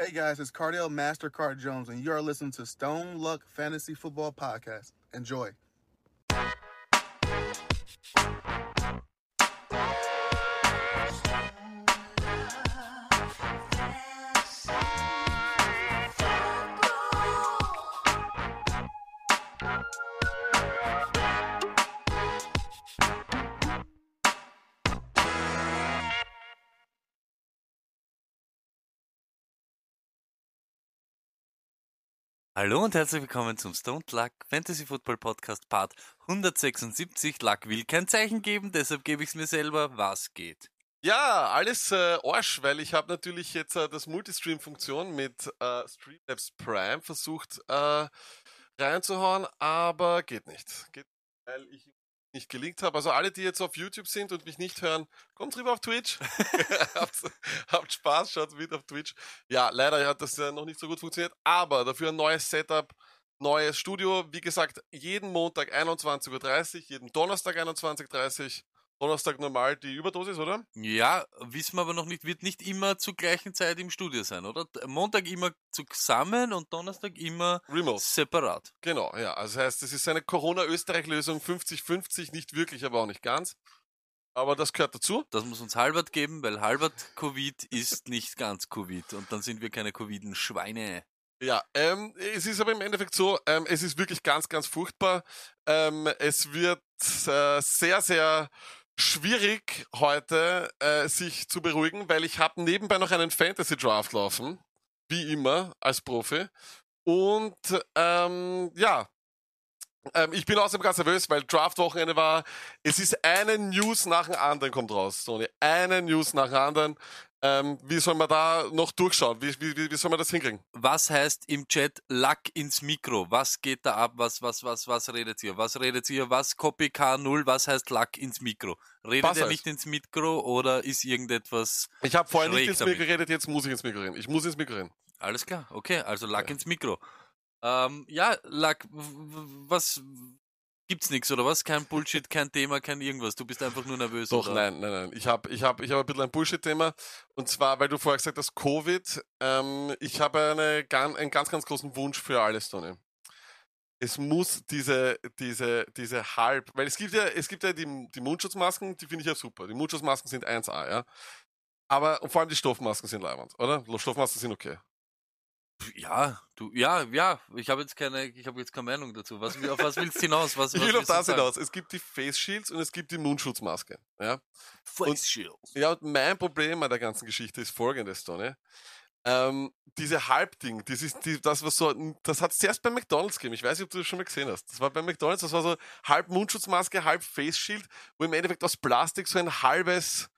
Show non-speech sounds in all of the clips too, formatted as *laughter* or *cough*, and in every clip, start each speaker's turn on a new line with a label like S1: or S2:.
S1: Hey guys, it's Cardell Mastercard Jones, and you are listening to Stone Luck Fantasy Football Podcast. Enjoy.
S2: Hallo und herzlich willkommen zum Stone Luck Fantasy Football Podcast Part 176. Luck will kein Zeichen geben, deshalb gebe ich es mir selber. Was geht?
S3: Ja, alles äh, Arsch, weil ich habe natürlich jetzt äh, das Multistream-Funktion mit äh, Streamlabs Prime versucht äh, reinzuhauen, aber geht nicht. Geht, weil ich nicht gelingt habe. Also alle, die jetzt auf YouTube sind und mich nicht hören, kommt rüber auf Twitch. *laughs* *laughs* habt, habt, Spaß, schaut mit auf Twitch. Ja, leider hat das ja noch nicht so gut funktioniert, aber dafür ein neues Setup, neues Studio. Wie gesagt, jeden Montag 21.30 Uhr, jeden Donnerstag 21.30 Uhr Donnerstag normal die Überdosis, oder?
S2: Ja, wissen wir aber noch nicht, wird nicht immer zur gleichen Zeit im Studio sein, oder? Montag immer zusammen und Donnerstag immer
S3: Remote.
S2: separat.
S3: Genau, ja. Also das heißt, es ist eine Corona-Österreich-Lösung 50-50, nicht wirklich, aber auch nicht ganz. Aber das gehört dazu.
S2: Das muss uns Halbert geben, weil Halbert Covid ist nicht ganz Covid und dann sind wir keine Coviden Schweine.
S3: Ja, ähm, es ist aber im Endeffekt so, ähm, es ist wirklich ganz, ganz furchtbar. Ähm, es wird äh, sehr, sehr schwierig heute, äh, sich zu beruhigen, weil ich habe nebenbei noch einen Fantasy Draft laufen, wie immer als Profi. Und ähm, ja, ähm, ich bin außerdem ganz nervös, weil Draft-Wochenende war. Es ist eine News nach dem anderen kommt raus, Sony. Eine News nach dem anderen. Ähm, wie soll man da noch durchschauen? Wie, wie, wie soll man das hinkriegen?
S2: Was heißt im Chat Lack ins Mikro? Was geht da ab? Was, was, was, was redet ihr? Was redet ihr? Was Copy K0? Was heißt Lack ins Mikro? Redet was ihr heißt? nicht ins Mikro oder ist irgendetwas?
S3: Ich habe vorher nicht ins Mikro geredet, jetzt muss ich ins Mikro reden. Ich muss ins Mikro reden.
S2: Alles klar, okay, also Lack ja. ins Mikro. Ähm, ja, Lack, was, Gibt's nichts oder was? Kein *laughs* Bullshit, kein Thema, kein irgendwas. Du bist einfach nur nervös.
S3: Doch,
S2: oder?
S3: nein, nein, nein. Ich habe ich hab, ich hab ein bisschen ein Bullshit-Thema. Und zwar, weil du vorher gesagt hast, Covid. Ähm, ich habe eine, einen ganz, ganz großen Wunsch für alles, Tony. Es muss diese, diese, diese halb, weil es gibt ja, es gibt ja die, die Mundschutzmasken, die finde ich ja super. Die Mundschutzmasken sind 1A, ja. Aber vor allem die Stoffmasken sind leibend, oder? Stoffmasken sind okay.
S2: Ja, du, ja, ja, ich habe jetzt keine, ich habe jetzt keine Meinung dazu. Was, auf was willst du hinaus? Was, *laughs*
S3: ich will auf das hinaus. Es gibt die Face Shields und es gibt die Mundschutzmaske. Ja?
S2: Face Shields.
S3: Ja, und mein Problem an der ganzen Geschichte ist folgendes, Tony. Ähm, diese Halbding, das ist die, das was so, das hat es zuerst bei McDonalds gegeben. Ich weiß nicht, ob du das schon mal gesehen hast. Das war bei McDonalds, das war so halb Mundschutzmaske, halb Face Shield, wo im Endeffekt aus Plastik so ein halbes,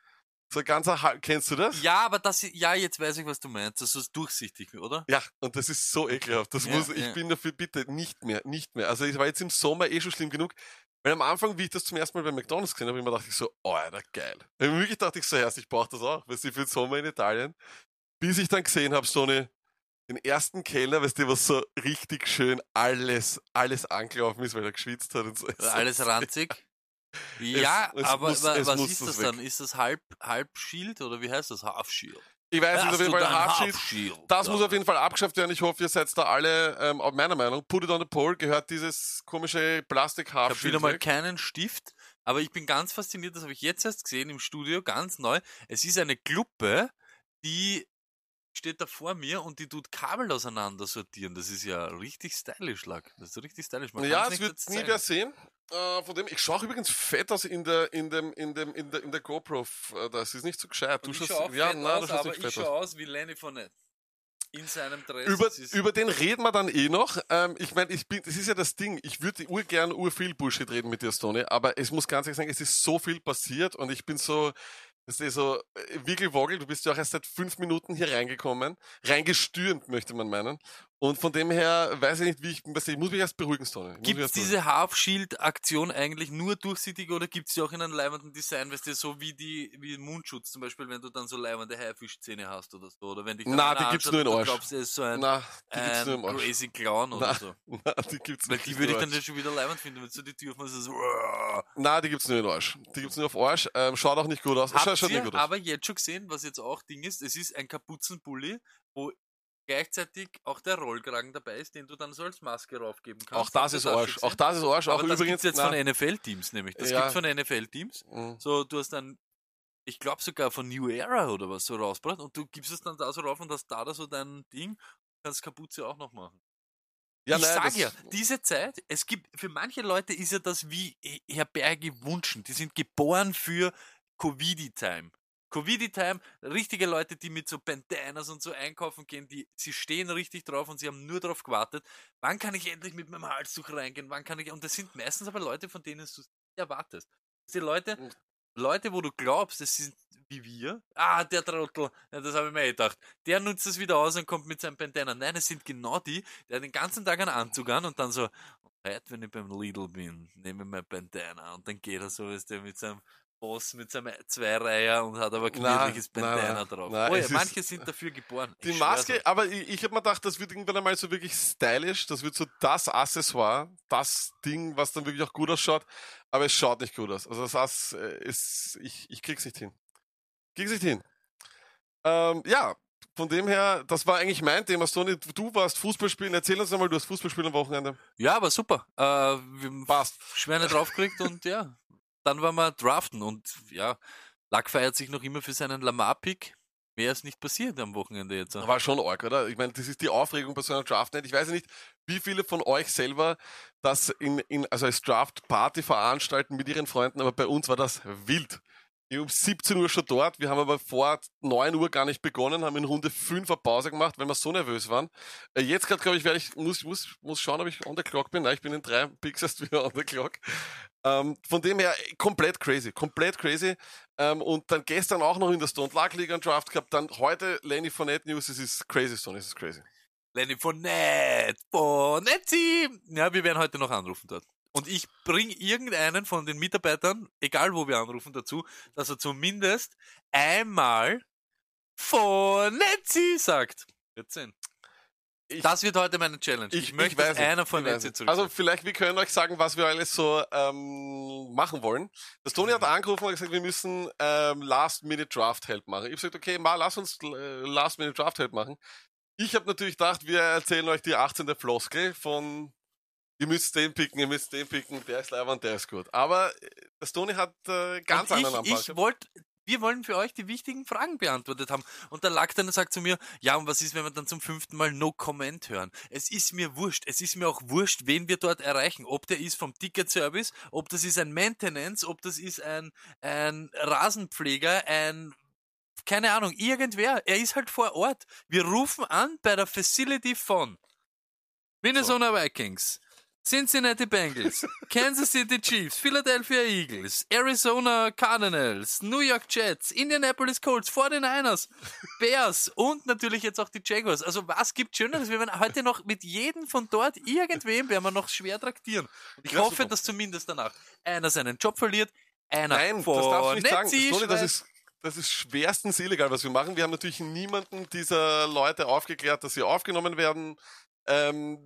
S3: so ein ganzer, kennst du das?
S2: Ja, aber das, ja, jetzt weiß ich, was du meinst. Das ist durchsichtig, oder?
S3: Ja, und das ist so ekelhaft. Das ja, muss, ich ja. bin dafür bitte nicht mehr, nicht mehr. Also, ich war jetzt im Sommer eh schon schlimm genug. Weil am Anfang, wie ich das zum ersten Mal bei McDonalds gesehen habe, immer dachte ich so, oh, Alter, geil. Und wirklich dachte ich so, erst, ich brauche das auch, weil sie für den Sommer in Italien. Bis ich dann gesehen habe, so eine, den ersten Keller, weißt du, was so richtig schön alles, alles angelaufen ist, weil er geschwitzt hat und so.
S2: Alles ranzig? Ja, es, es aber muss, was ist das, dann? Ist das halb, halb Shield oder wie heißt das? Half Shield?
S3: Ich weiß nicht, auf jeden Fall Half Shield. Shield. Das ja. muss auf jeden Fall abgeschafft werden. Ich hoffe, ihr seid da alle ähm, auf meiner Meinung. Put it on the pole gehört dieses komische Plastik Half Shield.
S2: Ich habe wieder mal keinen Stift, aber ich bin ganz fasziniert, das habe ich jetzt erst gesehen im Studio, ganz neu. Es ist eine Kluppe, die steht da vor mir und die tut Kabel auseinander sortieren. Das ist ja richtig stylisch, Lack. Das ist richtig stylisch.
S3: Man ja, es wird nie wer sehen. Äh, von dem, ich schaue übrigens fett aus in der, in dem, in dem, in der, in der GoPro. Äh, das ist nicht so gescheit.
S2: Du schaust, ja, nein, aus, du schaust aber ich schaue aus wie Lenny von Net. In seinem Dress.
S3: Über, über den reden wir dann eh noch. Ähm, ich meine, ich bin, das ist ja das Ding. Ich würde urgern ur viel Bullshit reden mit dir, Stone, aber es muss ganz ehrlich sagen, es ist so viel passiert und ich bin so, das ist so, äh, Wiggelwoggel, du bist ja auch erst seit fünf Minuten hier reingekommen, reingestürmt, möchte man meinen. Und von dem her weiß ich nicht, wie ich, ich muss mich erst beruhigen, Stone.
S2: Gibt es diese Half-Shield-Aktion eigentlich nur durchsichtig oder gibt es sie auch in einem leibenden Design, weißt du, so wie die, wie Mundschutz zum Beispiel, wenn du dann so leibende Haifischzähne hast oder so, oder wenn dich
S3: Na, die gibt's nur in Arsch.
S2: Glaubst, ist so ein, Na, die gibt's nur im Arsch. crazy Clown oder
S3: Na,
S2: so. *laughs*
S3: Na, die gibt's
S2: Weil die würde ich dann schon wieder leibend finden, wenn du die Tür aufmachst, so,
S3: Na, die gibt's nur in Arsch. Die gibt's nur auf Arsch, ähm, schaut auch nicht gut aus.
S2: Habt
S3: schaut,
S2: ihr nicht gut aus. aber jetzt schon gesehen, was jetzt auch Ding ist, es ist ein Kapuzenpulli, wo gleichzeitig auch der Rollkragen dabei ist, den du dann so als Maske raufgeben kannst.
S3: Auch das ist Arsch. Auch das ist Arsch. Auch
S2: das
S3: übrigens.
S2: jetzt
S3: na,
S2: von NFL-Teams nämlich. Das
S3: Ja.
S2: gibt's von NFL-Teams.
S3: Mhm.
S2: So, du hast dann, ich glaube sogar von New Era oder was so rausgebracht und du gibst es dann da so rauf und hast da, da so dein Ding, kannst Kapuze auch noch machen.
S3: ja,
S2: ich
S3: nein,
S2: sag
S3: das-
S2: ja, diese Zeit, es gibt, für manche Leute ist ja das wie Herr Berge wünschen. Die sind geboren für Covid-Time. Covid-Time, richtige Leute, die mit so Bandanas und so einkaufen gehen, die, sie stehen richtig drauf und sie haben nur darauf gewartet, wann kann ich endlich mit meinem Halstuch reingehen, wann kann ich, und das sind meistens aber Leute, von denen du es erwartest. Das sind Leute,
S3: Mhm.
S2: Leute, wo du glaubst, das sind wie wir. Ah, der Trottel, ja, das habe ich mir eh gedacht. Der nutzt das wieder aus und kommt mit seinem Bandana. Nein, es sind genau die, der den ganzen Tag einen Anzug an und dann so, heute, wenn ich beim Lidl bin, nehme ich mein Bandana und dann geht er so, ist der mit seinem Boss, mit seinem Zweireiher und hat aber gemütliches Bandana drauf.
S3: Nein,
S2: oh, ja,
S3: ist-
S2: manche sind dafür geboren.
S3: Die Maske,
S2: euch.
S3: aber ich, ich habe mir gedacht, das wird irgendwann einmal so wirklich stylisch. Das wird so das Accessoire, das Ding, was dann wirklich auch gut ausschaut. Aber es schaut nicht gut aus. Also das heißt, äh, ist, ich, ich krieg's nicht hin. Krieg's nicht hin. Ähm, ja, von dem her, das war eigentlich mein Thema. Sony, du warst Fußballspielen. Erzähl uns einmal, du hast Fußballspielen am Wochenende.
S2: Ja, aber super. Äh, wir
S3: Passt.
S2: Schweine draufgekriegt und ja, dann waren wir draften und ja, Lack feiert sich noch immer für seinen Lamar-Pick. Mehr ist nicht passiert am Wochenende jetzt.
S3: War schon arg, oder? Ich meine, das ist die Aufregung bei so einer Draft nicht. Ich weiß nicht, wie viele von euch selber das in, in also als Draft-Party veranstalten mit ihren Freunden, aber bei uns war das wild. Ich um 17 Uhr schon dort. Wir haben aber vor 9 Uhr gar nicht begonnen, haben in Runde 5 eine Pause gemacht, weil wir so nervös waren. Äh, Jetzt gerade, glaube ich, werde ich, muss, muss, muss schauen, ob ich on the clock bin. Nein, ich bin in drei Picks erst wieder on the clock. Ähm, von dem her, äh, komplett crazy, komplett crazy. Ähm, und dann gestern auch noch in der Stone Luck League einen Draft gehabt. Dann heute Lenny Fournette News. Es ist crazy, Stone, es ist crazy.
S2: Lenny Fournette, Fonetti. Ja, wir werden heute noch anrufen dort. Und ich bringe irgendeinen von den Mitarbeitern, egal wo wir anrufen, dazu, dass er zumindest einmal Fonetti sagt. Wird sehen.
S3: Ich-
S2: Das wird heute meine Challenge. Ich, möchte, dass
S3: nicht,
S2: einer
S3: ich
S2: von
S3: nicht.
S2: zurück.
S3: Also vielleicht, wir können euch sagen, was wir alles so ähm, machen wollen. Das Toni hat angerufen und gesagt, wir müssen ähm, Last-Minute-Draft-Help machen. Ich habe gesagt, okay, mal lass uns äh, Last-Minute-Draft-Help machen. Ich habe natürlich gedacht, wir erzählen euch die 18. Floskel von ihr müsst den picken, ihr müsst den picken, der ist leider und der ist gut. Aber äh, das Toni hat äh, ganz
S2: und
S3: anderen
S2: ich,
S3: Anpass.
S2: ich wollte, wir wollen für euch die wichtigen Fragen beantwortet haben. Und der Lack dann sagt zu mir, ja, und was ist, wenn wir dann zum fünften Mal No Comment hören? Es ist mir wurscht. Es ist mir auch wurscht, wen wir dort erreichen. Ob der ist vom Ticket-Service, ob das ist ein Maintenance, ob das ist ein, ein Rasenpfleger, ein keine Ahnung, irgendwer. Er ist halt vor Ort. Wir rufen an bei der Facility von Minnesota Vikings, Cincinnati Bengals, *laughs* Kansas City Chiefs, Philadelphia Eagles, Arizona Cardinals, New York Jets, Indianapolis Colts, 49ers, Bears und natürlich jetzt auch die Jaguars. Also was gibt Schöneres? Wir werden heute noch mit jedem von dort irgendwem werden wir noch schwer traktieren. Ich
S3: Ja,
S2: hoffe,
S3: super.
S2: dass zumindest danach einer seinen Job verliert, einer
S3: Nein, das
S2: von
S3: darfst du nicht sagen. Toni, das ist, das ist schwerstens illegal, was wir machen. Wir haben natürlich niemanden dieser Leute aufgeklärt, dass sie aufgenommen werden. Ähm,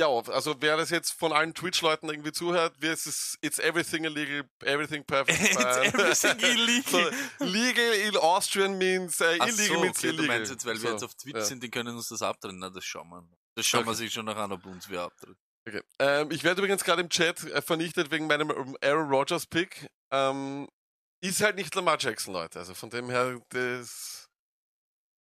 S3: ja, also wer das jetzt von allen Twitch-Leuten irgendwie zuhört, wir- es ist it's everything illegal, everything perfect. *laughs*
S2: It's everything *laughs* illegal.
S3: so, legal in Austrian means äh, illegal
S2: so,
S3: means
S2: okay,
S3: illegal.
S2: du meinst jetzt, weil wir
S3: So,
S2: jetzt auf Twitch
S3: ja.
S2: sind, die können uns das abdrehen. Na, das schauen wir. Das schauen wir
S3: Okay.
S2: sich schon noch an, ob uns wer abdreht.
S3: Okay. Ähm, ich werde übrigens gerade im Chat äh, vernichtet wegen meinem ähm, Aaron Rodgers Pick. Ähm, ist halt nicht Lamar Jackson, Leute. Also von dem her, das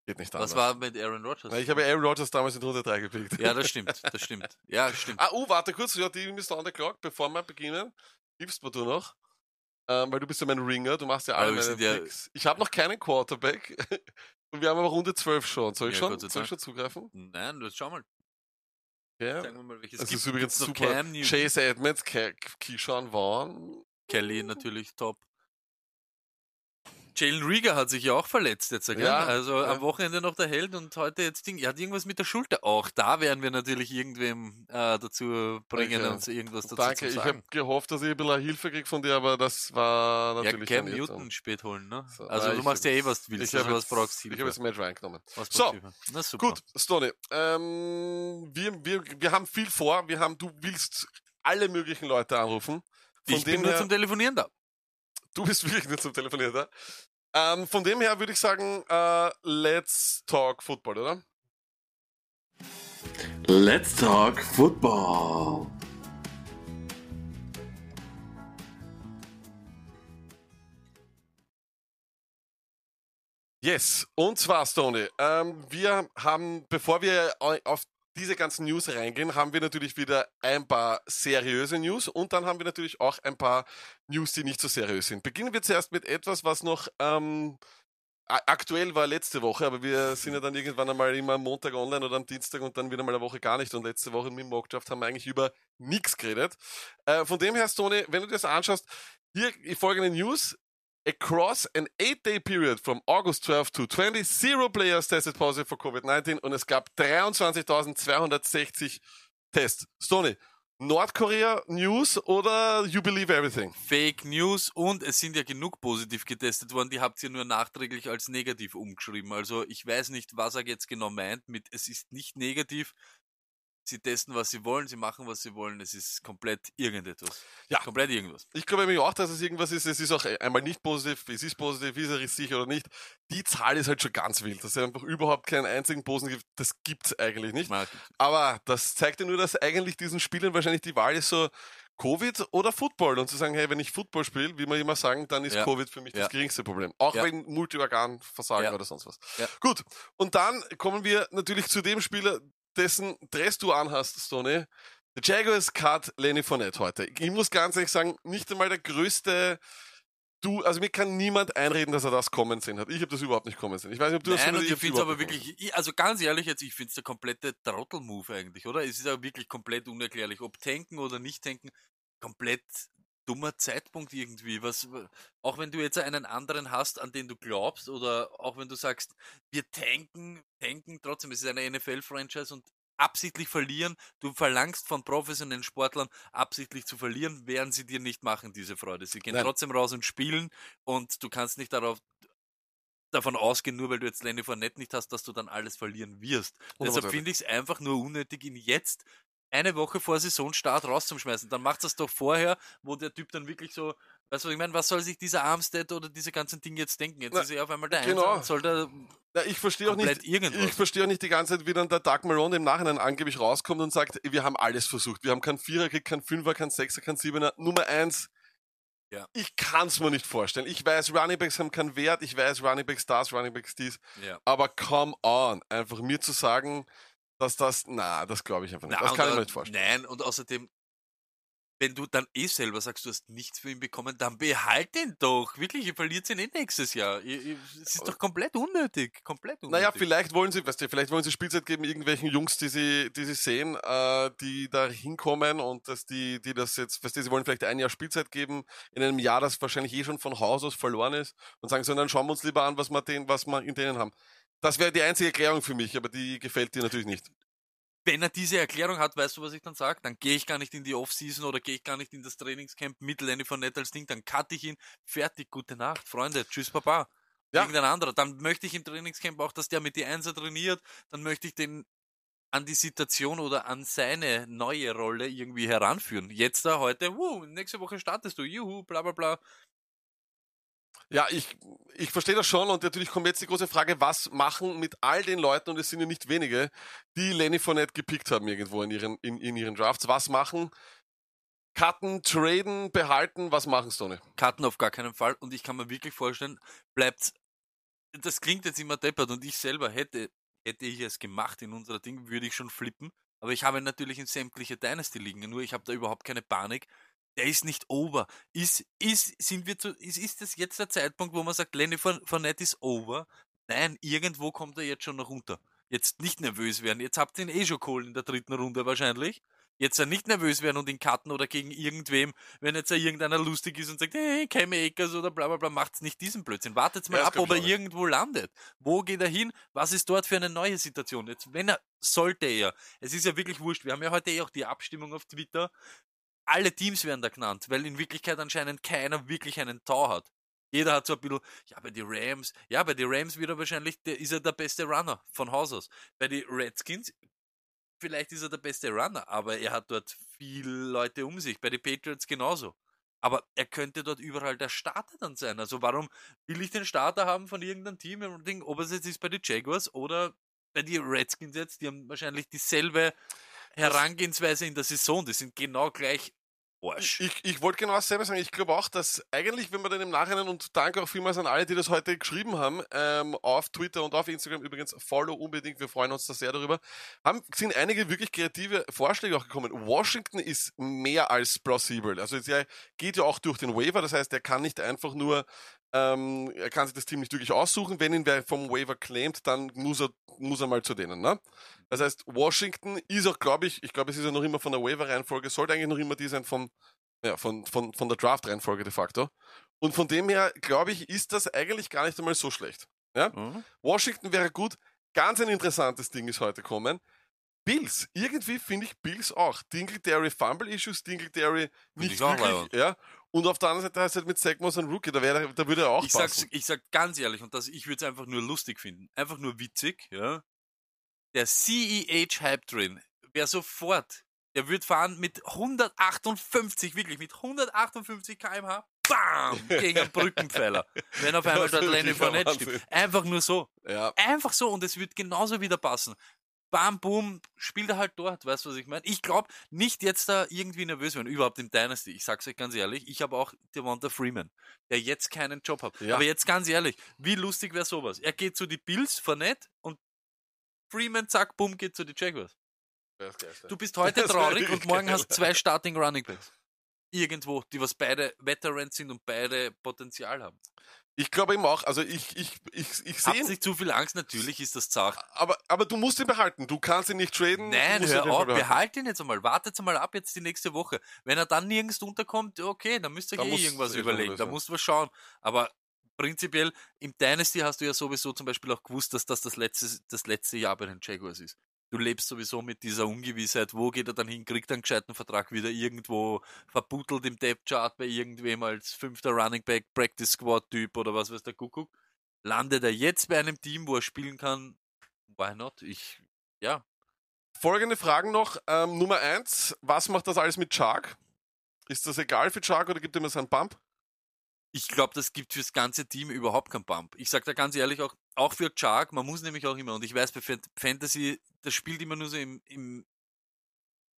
S3: geht nicht anders.
S2: Was war mit Aaron Rodgers?
S3: Na, Ich habe Aaron Rodgers damals in Runde 3 gepickt.
S2: ja, das *laughs* stimmt, das stimmt. Ja, stimmt.
S3: ah, uh, warte kurz, ja, die müssen on the clock, bevor wir beginnen. Hilfst mir du noch? Ähm, weil du bist ja mein Ringer, du machst ja alle meine
S2: sind ja-
S3: Picks. Ich habe noch keinen Quarterback. *laughs* Und wir haben aber Runde 12 schon. Soll ich
S2: Ja,
S3: schon, soll ich schon zugreifen?
S2: Nein, das schau mal.
S3: Ja.
S2: Sagen wir mal, welches
S3: Das
S2: gibt.
S3: ist übrigens super. Chase Edmonds, Ke- Keyshawn Vaughn.
S2: Kelly natürlich top. Jalen Rieger hat sich ja auch verletzt jetzt, gell?
S3: Ja,
S2: also
S3: ja.
S2: am Wochenende noch der Held und heute jetzt Ding. Er hat irgendwas mit der Schulter. Auch da werden wir natürlich irgendwem äh, dazu bringen,
S3: Okay.
S2: uns irgendwas dazu
S3: Danke,
S2: zu
S3: ich
S2: sagen.
S3: habe gehofft, dass ich ein bisschen Hilfe kriege von dir, aber das war
S2: Ja,
S3: natürlich
S2: Cam
S3: dann nicht
S2: Newton
S3: so.
S2: spät holen, ne?
S3: So,
S2: also du
S3: ich
S2: machst ja eh,
S3: jetzt-
S2: was du willst.
S3: Ich habe
S2: Also was
S3: jetzt, ich hab jetzt Matt Ryan genommen.
S2: Was
S3: So?
S2: Na.
S3: Gut, Stoney, ähm, wir, wir, wir haben viel vor. Wir haben, du willst alle möglichen Leute anrufen. Von
S2: Ich bin nur
S3: her,
S2: zum Telefonieren da.
S3: Du bist wirklich nur zum Telefonieren da. Ähm, von dem her würde ich sagen, äh, let's talk Football, oder?
S4: Let's talk football.
S3: Yes, und zwar, Stoney, ähm, wir haben, bevor wir auf diese ganzen News reingehen, haben wir natürlich wieder ein paar seriöse News und dann haben wir natürlich auch ein paar News, die nicht so seriös sind. Beginnen wir zuerst mit etwas, was noch ähm, aktuell war letzte Woche, aber wir sind ja dann irgendwann einmal immer am Montag online oder am Dienstag und dann wieder mal eine Woche gar nicht. Und letzte Woche mit dem Mockdraft haben wir eigentlich über nichts geredet. Äh, von dem her, Stoney, wenn du dir das anschaust, hier folgende News. Across an eight-day period from August 12 to 20, zero players tested positive for COVID-19 und es gab 23.260 Tests. Stoney, Nordkorea News oder you believe everything?
S2: Fake News und es sind ja genug positiv getestet worden, die habt ihr nur nachträglich als negativ umgeschrieben. Also ich weiß nicht, was er jetzt genau meint mit es ist nicht negativ sie testen, was sie wollen, sie machen, was sie wollen. Es ist komplett irgendetwas.
S3: Ja.
S2: Komplett irgendwas.
S3: Ich glaube nämlich auch, dass es irgendwas ist. Es ist auch einmal nicht positiv, es ist positiv, ist er sicher oder nicht. Die Zahl ist halt schon ganz wild. Dass es einfach überhaupt keinen einzigen Posen gibt, das gibt es eigentlich nicht. Aber das zeigt ja nur, dass eigentlich diesen Spielern wahrscheinlich die Wahl ist so, Covid oder Football und zu sagen, hey, wenn ich Football spiele, wie wir immer sagen, dann ist ja. Covid für mich ja. das geringste Problem. Auch ja. wenn Multiorganversagen oder sonst was. Gut. Und dann kommen wir natürlich zu dem Spieler, dessen Dress du anhast, Stoney. Der Jaguars cut Lenny Fournette heute. Ich muss ganz ehrlich sagen, nicht einmal der größte Du, also mir kann niemand einreden, dass er das kommen sehen hat. Ich habe das überhaupt nicht kommen sehen. Ich weiß nicht, ob du
S2: Nein,
S3: das
S2: und ich finde es aber wirklich, ich, also ganz ehrlich jetzt, ich finde es der komplette Trottel-Move eigentlich, oder? Es ist aber wirklich komplett unerklärlich. Ob tanken oder nicht tanken, komplett dummer Zeitpunkt irgendwie. Was, auch wenn du jetzt einen anderen hast, an den du glaubst, oder auch wenn du sagst, wir tanken, tanken trotzdem, es ist eine NFL-Franchise und absichtlich verlieren, du verlangst von professionellen Sportlern absichtlich zu verlieren, werden sie dir nicht machen, diese Freude. Sie gehen Nein. trotzdem raus und spielen und du kannst nicht darauf davon ausgehen, nur weil du jetzt Lenny Fournette nicht hast, dass du dann alles verlieren wirst. Deshalb finde ich es einfach nur unnötig, ihn jetzt eine Woche vor Saisonstart rauszuschmeißen. Dann macht das doch vorher, wo der Typ dann wirklich so, weißt du, was ich meine, was soll sich dieser Armstead oder diese ganzen Dinge jetzt denken? Jetzt Na, ist er auf einmal der genau. und soll da
S3: Na, ich verstehe auch nicht, irgendwas. ich verstehe auch nicht die ganze Zeit, wie dann der Doug Marone im Nachhinein angeblich rauskommt und sagt, wir haben alles versucht. Wir haben keinen Vierer, keinen Fünfer, keinen Sechser, keinen Siebener. Nummer eins, ja. Ich kann es mir nicht vorstellen. Ich weiß, Runningbacks haben keinen Wert. Ich weiß, Runningbacks das, Runningbacks dies. Ja. Aber come on, einfach mir zu sagen, dass das, na, das glaube ich einfach nicht. Na, das kann ich mir nicht vorstellen.
S2: Nein, und außerdem, wenn du dann eh selber sagst, du hast nichts für ihn bekommen, dann behalt ihn doch. Wirklich, ihr verliert ihn eh nächstes Jahr. Es ist doch komplett unnötig. Komplett unnötig.
S3: Naja, vielleicht wollen sie, weißt du, vielleicht wollen sie Spielzeit geben irgendwelchen Jungs, die sie, die sie sehen, äh, die da hinkommen und dass die, die das jetzt, weißt du, sie wollen vielleicht ein Jahr Spielzeit geben in einem Jahr, das wahrscheinlich eh schon von Haus aus verloren ist und sagen so, dann schauen wir uns lieber an, was wir, den, was wir in denen haben. Das wäre die einzige Erklärung für mich, aber die gefällt dir natürlich nicht.
S2: Wenn er diese Erklärung hat, weißt du, was ich dann sage? Dann gehe ich gar nicht in die Offseason oder gehe ich gar nicht in das Trainingscamp mit Lenny von Nett als Ding, dann cutte ich ihn. Fertig, gute Nacht, Freunde, tschüss, Papa. Ja. Irgendein anderer. Dann möchte ich im Trainingscamp auch, dass der mit die Einser trainiert. Dann möchte ich den an die Situation oder an seine neue Rolle irgendwie heranführen. Jetzt da heute, wuh, nächste Woche startest du, juhu, bla bla bla.
S3: Ja, ich, ich verstehe das schon und natürlich kommt jetzt die große Frage, was machen mit all den Leuten, und es sind ja nicht wenige, die Lenny Fournette gepickt haben irgendwo in ihren, in, in ihren Drafts. Was machen? Cutten, traden, behalten, was machen Stoney?
S2: Cutten auf gar keinen Fall und ich kann mir wirklich vorstellen, bleibt, das klingt jetzt immer deppert und ich selber hätte, hätte ich es gemacht in unserer Ding, würde ich schon flippen, aber ich habe natürlich in sämtliche Dynasty liegen, nur ich habe da überhaupt keine Panik, der ist nicht over. Ist, ist, sind wir zu, ist, ist das jetzt der Zeitpunkt, wo man sagt, Lenny Fournette ist over? Nein, irgendwo kommt er jetzt schon noch runter. Jetzt nicht nervös werden. Jetzt habt ihr ihn eh schon geholt in der dritten Runde wahrscheinlich. Jetzt nicht nervös werden und ihn cutten oder gegen irgendwem, wenn jetzt irgendeiner lustig ist und sagt, hey, Cam Akers oder bla bla bla, macht's nicht diesen Blödsinn. Wartet mal ja, ab, ob er irgendwo landet. Wo geht er hin? Was ist dort für eine neue Situation? Jetzt, wenn er, sollte er. Es ist ja wirklich wurscht. Wir haben ja heute eh auch die Abstimmung auf Twitter alle Teams werden da genannt, weil in Wirklichkeit anscheinend keiner wirklich einen Tor hat. Jeder hat so ein bisschen, ja, bei den Rams, ja, bei den Rams wird er wahrscheinlich, der, ist er der beste Runner von Haus aus. Bei den Redskins, vielleicht ist er der beste Runner, aber er hat dort viele Leute um sich. Bei den Patriots genauso. Aber er könnte dort überall der Starter dann sein. Also warum will ich den Starter haben von irgendeinem Team, ob es jetzt ist bei den Jaguars oder bei die Redskins jetzt, die haben wahrscheinlich dieselbe Herangehensweise in der Saison. Die sind genau gleich Arsch.
S3: Ich, ich wollte genau dasselbe sagen. Ich glaube auch, dass eigentlich, wenn man dann im Nachhinein, und danke auch vielmals an alle, die das heute geschrieben haben, ähm, auf Twitter und auf Instagram übrigens, follow unbedingt, wir freuen uns da sehr darüber, haben, sind einige wirklich kreative Vorschläge auch gekommen. Washington ist mehr als plausibel. Also er geht ja auch durch den Waiver, das heißt, er kann nicht einfach nur ähm, er kann sich das Team nicht wirklich aussuchen. Wenn ihn wer vom Waiver claimt, dann muss er, muss er mal zu denen. Ne? Das heißt, Washington ist auch, glaube ich, ich glaube, es ist ja noch immer von der Waiver-Reihenfolge, sollte eigentlich noch immer die sein von, ja, von, von, von der Draft-Reihenfolge de facto. Und von dem her, glaube ich, ist das eigentlich gar nicht einmal so schlecht. Ja?
S2: Mhm.
S3: Washington wäre gut. Ganz ein interessantes Ding ist heute kommen. Bills, irgendwie finde ich Bills auch. Dingletary Fumble Issues, Dingletary nicht wirklich, ja. Und auf der anderen Seite heißt halt mit Moss ein Rookie, da, wäre, da würde er auch
S2: Ich
S3: passen.
S2: sag's, ich sag ganz ehrlich, und das, ich würde es einfach nur lustig finden. Einfach nur witzig, ja. Der CEH Hype drin wäre sofort, der würde fahren mit 158, wirklich, mit 158 kmh, bam, *laughs* gegen einen Brückenpfeiler. Wenn auf einmal dort *laughs*
S3: ist
S2: Lenny Fournette steht. Einfach nur so.
S3: Ja,
S2: Einfach so und es wird genauso wieder passen. Bam, boom, spielt er halt dort, weißt du, was ich meine? Ich glaube nicht jetzt da irgendwie nervös werden, überhaupt im Dynasty. Ich sag's euch ganz ehrlich, ich habe auch Devonta Freeman, der jetzt keinen Job hat.
S3: Ja.
S2: Aber jetzt ganz ehrlich, wie lustig wäre sowas? Er geht zu die Bills, Fournette und Freeman, zack, boom, geht zu die Jaguars. Du bist heute
S3: Das
S2: traurig und morgen
S3: geil.
S2: hast zwei Starting Running Backs. Irgendwo, die was beide Veterans sind und beide Potenzial haben.
S3: Ich glaube eben auch, also ich, ich, ich, ich sehe
S2: nicht zu viel Angst, natürlich ist das zart.
S3: aber, aber du musst ihn behalten. Du kannst ihn nicht traden.
S2: Nein,
S3: musst ihn
S2: hör
S3: auf jeden
S2: auf,
S3: Fall behalten.
S2: behalt ihn jetzt einmal. Wartet mal ab jetzt die nächste Woche. Wenn er dann nirgends unterkommt, okay, dann müsst ihr
S3: Da
S2: euch eh irgendwas
S3: eh
S2: überlegen. Da musst du was schauen. Aber prinzipiell, im Dynasty hast du ja sowieso zum Beispiel auch gewusst, dass das das letzte, das letzte Jahr bei den Jaguars ist. Du lebst sowieso mit dieser Ungewissheit, wo geht er dann hin, kriegt er einen gescheiten Vertrag wieder irgendwo verbuttelt im Depth-Chart bei irgendwem als fünfter Running Back, Practice Squad-Typ oder was weiß der Kuckuck. Landet er jetzt bei einem Team, wo er spielen kann? Why not? Ich, ja,
S3: Folgende Fragen noch. Ähm, Nummer eins, was macht das alles mit Chark? Ist das egal für Chark oder gibt mir so einen Bump?
S2: Ich glaube, das gibt fürs ganze Team überhaupt keinen Bump. Ich sage da ganz ehrlich auch, auch für Chark, man muss nämlich auch immer, und ich weiß bei Fan- Fantasy, das spielt immer nur so im, im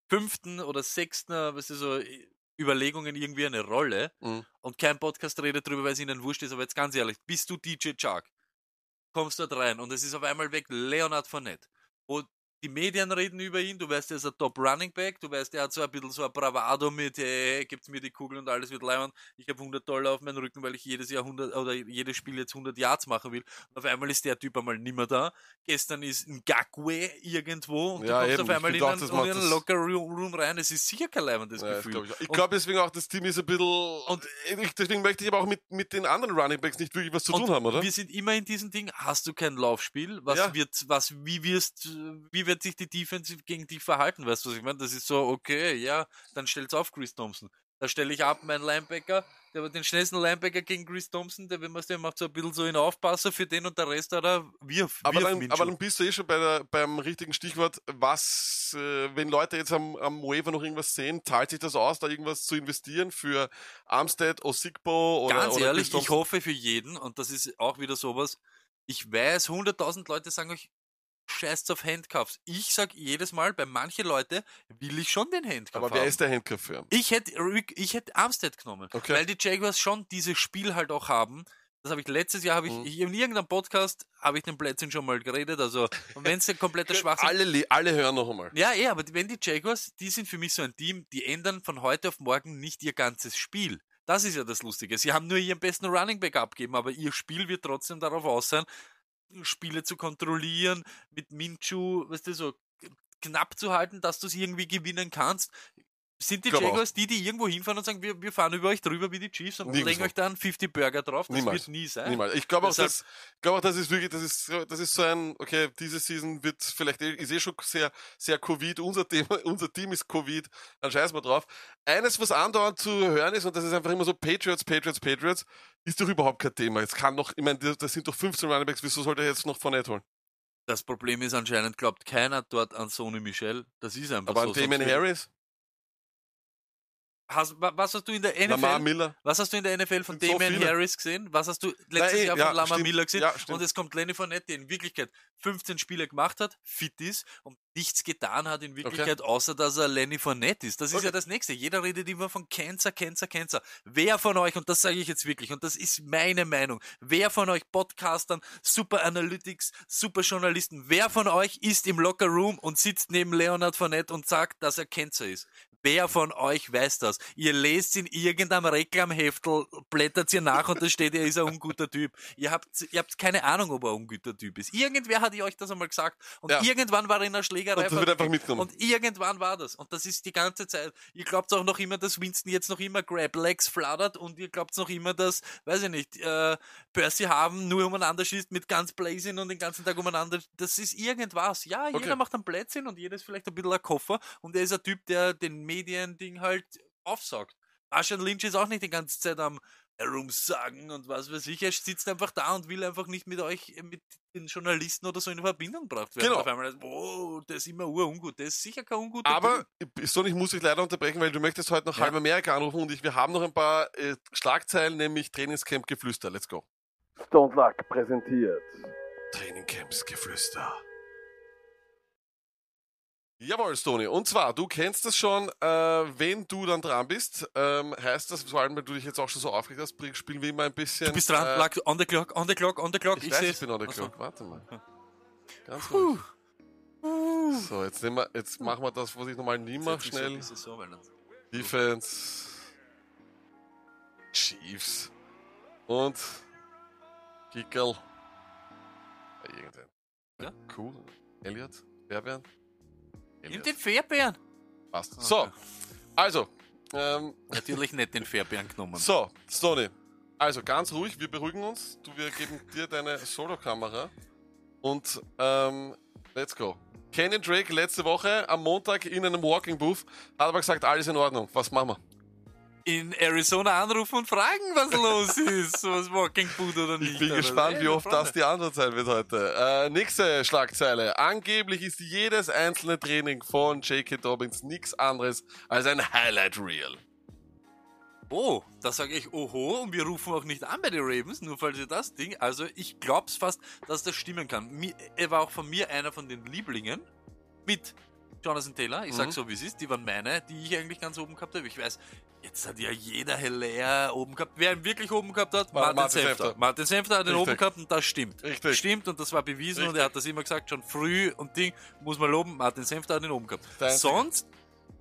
S2: fünften oder sechsten, was ist so, Überlegungen irgendwie eine Rolle.
S3: Mhm.
S2: Und kein Podcast redet drüber, weil es ihnen wurscht ist. Aber jetzt ganz ehrlich, bist du DJ Chark, kommst dort rein und es ist auf einmal weg Leonard Fournette. Wo die Medien reden über ihn, du weißt, er ist ein Top Running Back, du weißt, er hat so ein bisschen so ein Bravado mit, hey, gibt's mir die Kugel und alles wird leibend. Ich habe 100 Dollar auf meinen Rücken, weil ich jedes Jahr 100 oder jedes Spiel jetzt 100 Yards machen will. Und auf einmal ist der Typ einmal nimmer da. Gestern ist ein Gagwe irgendwo und
S3: Ja,
S2: du kommst
S3: eben.
S2: auf einmal in einen, in einen Locker Room rein. Es ist sicher kein leibendes
S3: Ja, das
S2: Gefühl.
S3: glaub ich ich glaube deswegen auch, das Team ist ein bisschen. Und ich, deswegen möchte ich aber auch mit, mit den anderen Running Backs nicht wirklich was zu tun haben, oder?
S2: Wir sind immer in diesem Ding. Hast du kein Laufspiel? Was
S3: Ja.
S2: wird, was, wie wirst, wie wird sich die Defense gegen dich verhalten? Weißt du, was ich meine? Das ist so, okay, ja, dann stell's auf, Chris Thompson. Da stelle ich ab meinen Linebacker, der den schnellsten Linebacker gegen Chris Thompson, der, wenn man es der macht, so ein bisschen so in Aufpasser für den und der Rest, oder wirf,
S3: Aber
S2: wirf
S3: dann, aber dann bist du eh schon bei der, beim richtigen Stichwort, was, äh, wenn Leute jetzt am, am Waiver noch irgendwas sehen, zahlt sich das aus, da irgendwas zu investieren für Armstead, Osigbo oder
S2: Ganz
S3: oder
S2: ehrlich, ich hoffe für jeden, und das ist auch wieder sowas, ich weiß, 100.000 Leute sagen euch, scheißt auf Handcuffs. Ich sag jedes Mal, bei manchen Leute will ich schon den Handcuff
S3: Aber wer
S2: haben.
S3: ist der Handcuff für?
S2: Ich hätte ich hätte Armstead genommen,
S3: Okay.
S2: weil die Jaguars schon dieses Spiel halt auch haben. Das habe ich letztes Jahr, habe ich
S3: Mhm.
S2: ich- in irgendeinem Podcast habe ich den Plätzchen schon mal geredet. Also wenn es ein kompletter *laughs* Schwachsinn
S3: Alle, le- alle hören noch einmal.
S2: ja, eh, aber wenn die Jaguars, die sind für mich so ein Team, die ändern von heute auf morgen nicht ihr ganzes Spiel. Das ist ja das Lustige. Sie haben nur ihren besten Running Back abgegeben, aber ihr Spiel wird trotzdem darauf aus sein, Spiele zu kontrollieren, mit Minshew, weißt du, so knapp zu halten, dass du es irgendwie gewinnen kannst. Sind die. Jaguars die, die irgendwo hinfahren und sagen, wir, wir fahren über euch drüber wie die Chiefs und
S3: Nirgendwo.
S2: legen euch dann 50 Burger drauf? Das
S3: Niemals.
S2: wird nie sein.
S3: Niemals. Ich glaube auch,
S2: Deshalb-
S3: ich glaube auch, das ist wirklich, das ist, so- das ist so ein, okay, diese Season wird vielleicht, ist eh schon sehr, sehr Covid. Unser Thema, *laughs* unser Team ist Covid. Dann scheiß mal drauf. Eines, was andauernd zu hören ist, und das ist einfach immer so Patriots, Patriots, Patriots, ist doch überhaupt kein Thema. Es kann noch, ich meine, das das sind doch 15 Runningbacks, wieso sollte er jetzt noch von holen?
S2: Das Problem ist anscheinend, glaubt keiner dort an Sony Michel. Das ist einfach
S3: Aber
S2: so.
S3: an Damon Harris?
S2: Hast, wa- was hast du in der
S3: Lamar
S2: NFL?
S3: Miller.
S2: Was hast du in der NFL von
S3: so
S2: Damian
S3: viele.
S2: Harris gesehen? Was hast du letztes
S3: eh,
S2: Jahr
S3: ja,
S2: von Lama
S3: stimmt.
S2: Miller gesehen?
S3: Ja,
S2: und es kommt Lenny Fournette, der in Wirklichkeit 15 Spiele gemacht hat, fit ist und nichts getan hat in Wirklichkeit, außer dass er Lenny Fournette ist. Das ist
S3: Okay.
S2: ja das Nächste. Jeder redet immer von Cancer, Cancer, Cancer. Wer von euch, und das sage ich jetzt wirklich, und das ist meine Meinung, wer von euch Podcastern, Super Analytics, Super Journalisten, wer von euch ist im Locker Room und sitzt neben Leonard Fournette und sagt, dass er Cancer ist? Wer von euch weiß das? Ihr lest in irgendeinem Reklamheftel, blättert ihr nach und da steht, er ist ein unguter Typ. Ihr habt, ihr habt keine Ahnung, ob er ein unguter Typ ist. Irgendwer hat euch das einmal gesagt und
S3: Ja.
S2: irgendwann war er in einer Schlägerei.
S3: Und das wird einfach mitgenommen.
S2: Und irgendwann war das. Und das ist die ganze Zeit. Ihr glaubt auch noch immer, dass Winston jetzt noch immer Grab Legs flattert und ihr glaubt noch immer, dass, weiß ich nicht, äh, Percy Haben nur umeinander schießt mit ganz Blazing und den ganzen Tag umeinander. Das ist irgendwas. Ja, jeder
S3: Okay.
S2: macht einen Blödsinn und jeder ist vielleicht ein bisschen ein Koffer und er ist ein Typ, der den Medien-Ding halt aufsaugt. Marshall Lynch ist auch nicht die ganze Zeit am herumsagen und was weiß ich. Er sitzt einfach da und will einfach nicht mit euch, mit den Journalisten oder so in Verbindung gebracht werden.
S3: Genau.
S2: Auf einmal, oh, der ist immer urungut. Der ist sicher kein unguter
S3: Aber. Sonny, ich muss dich leider unterbrechen, weil du möchtest heute noch
S2: Ja.
S3: halb Amerika anrufen und ich, wir haben noch ein paar äh, Schlagzeilen, nämlich Trainingscamp Geflüster. Let's go.
S5: Stone Luck präsentiert.
S3: Trainingcamps Geflüster. Jawohl, Stony. Und zwar, du kennst das schon, äh, wenn du dann dran bist, ähm, heißt das, vor allem, wenn du dich jetzt auch schon so aufgeregt hast, spielen wir immer ein bisschen.
S2: Du bist dran,
S3: äh,
S2: Luck, on the clock, on the clock, on the clock.
S3: ich, weiß,
S2: seh's.
S3: ich bin on the clock. Warte mal. Ganz ruhig. So, jetzt, nehmen wir, jetzt machen wir das, was ich normal nie mache, schnell.
S2: so,
S3: Defense. Chiefs. Und Kickel. Ja, irgendwann.
S2: Ja.
S3: Cool. Elliot. Fairbairn.
S2: Nimm den Fairbairn.
S3: Passt. So. Also. Ähm,
S2: Natürlich nicht den Fairbairn genommen.
S3: so, Stoney. Also ganz ruhig, wir beruhigen uns. Du, wir geben dir deine Solo-Kamera. Und ähm, let's go. Kenyon Drake letzte Woche am Montag in einem Walking Booth hat aber gesagt, alles in Ordnung. Was machen wir?
S2: In Arizona anrufen und fragen, was los ist. Was Walking Boot oder nicht.
S3: Ich bin gespannt, wie oft
S2: Freunde.
S3: das die Antwort sein wird heute. Äh, nächste Schlagzeile. Angeblich ist jedes einzelne Training von J.K. Dobbins nichts anderes als ein Highlight Reel.
S2: Oh, da sage ich oho und wir rufen auch nicht an bei den Ravens, nur falls ihr das Ding. Also ich glaub's fast, dass das stimmen kann. Er war auch von mir einer von den Lieblingen mit Jonathan Taylor. Ich sag
S3: Mhm.
S2: so wie es ist, die waren meine, die ich eigentlich ganz oben gehabt habe. Ich weiß, jetzt hat ja jeder Heller oben gehabt. Wer ihn wirklich oben gehabt hat,
S3: War
S2: Martin,
S3: Martin
S2: Senfter.
S3: Senfter.
S2: Martin Senfter hat ihn
S3: Richtig.
S2: oben gehabt und das stimmt.
S3: Richtig.
S2: Stimmt und das war bewiesen und
S3: Richtig.
S2: er hat das immer gesagt, schon früh und Ding, muss man loben, Martin Senfter hat ihn oben gehabt.
S3: Einzige.
S2: Sonst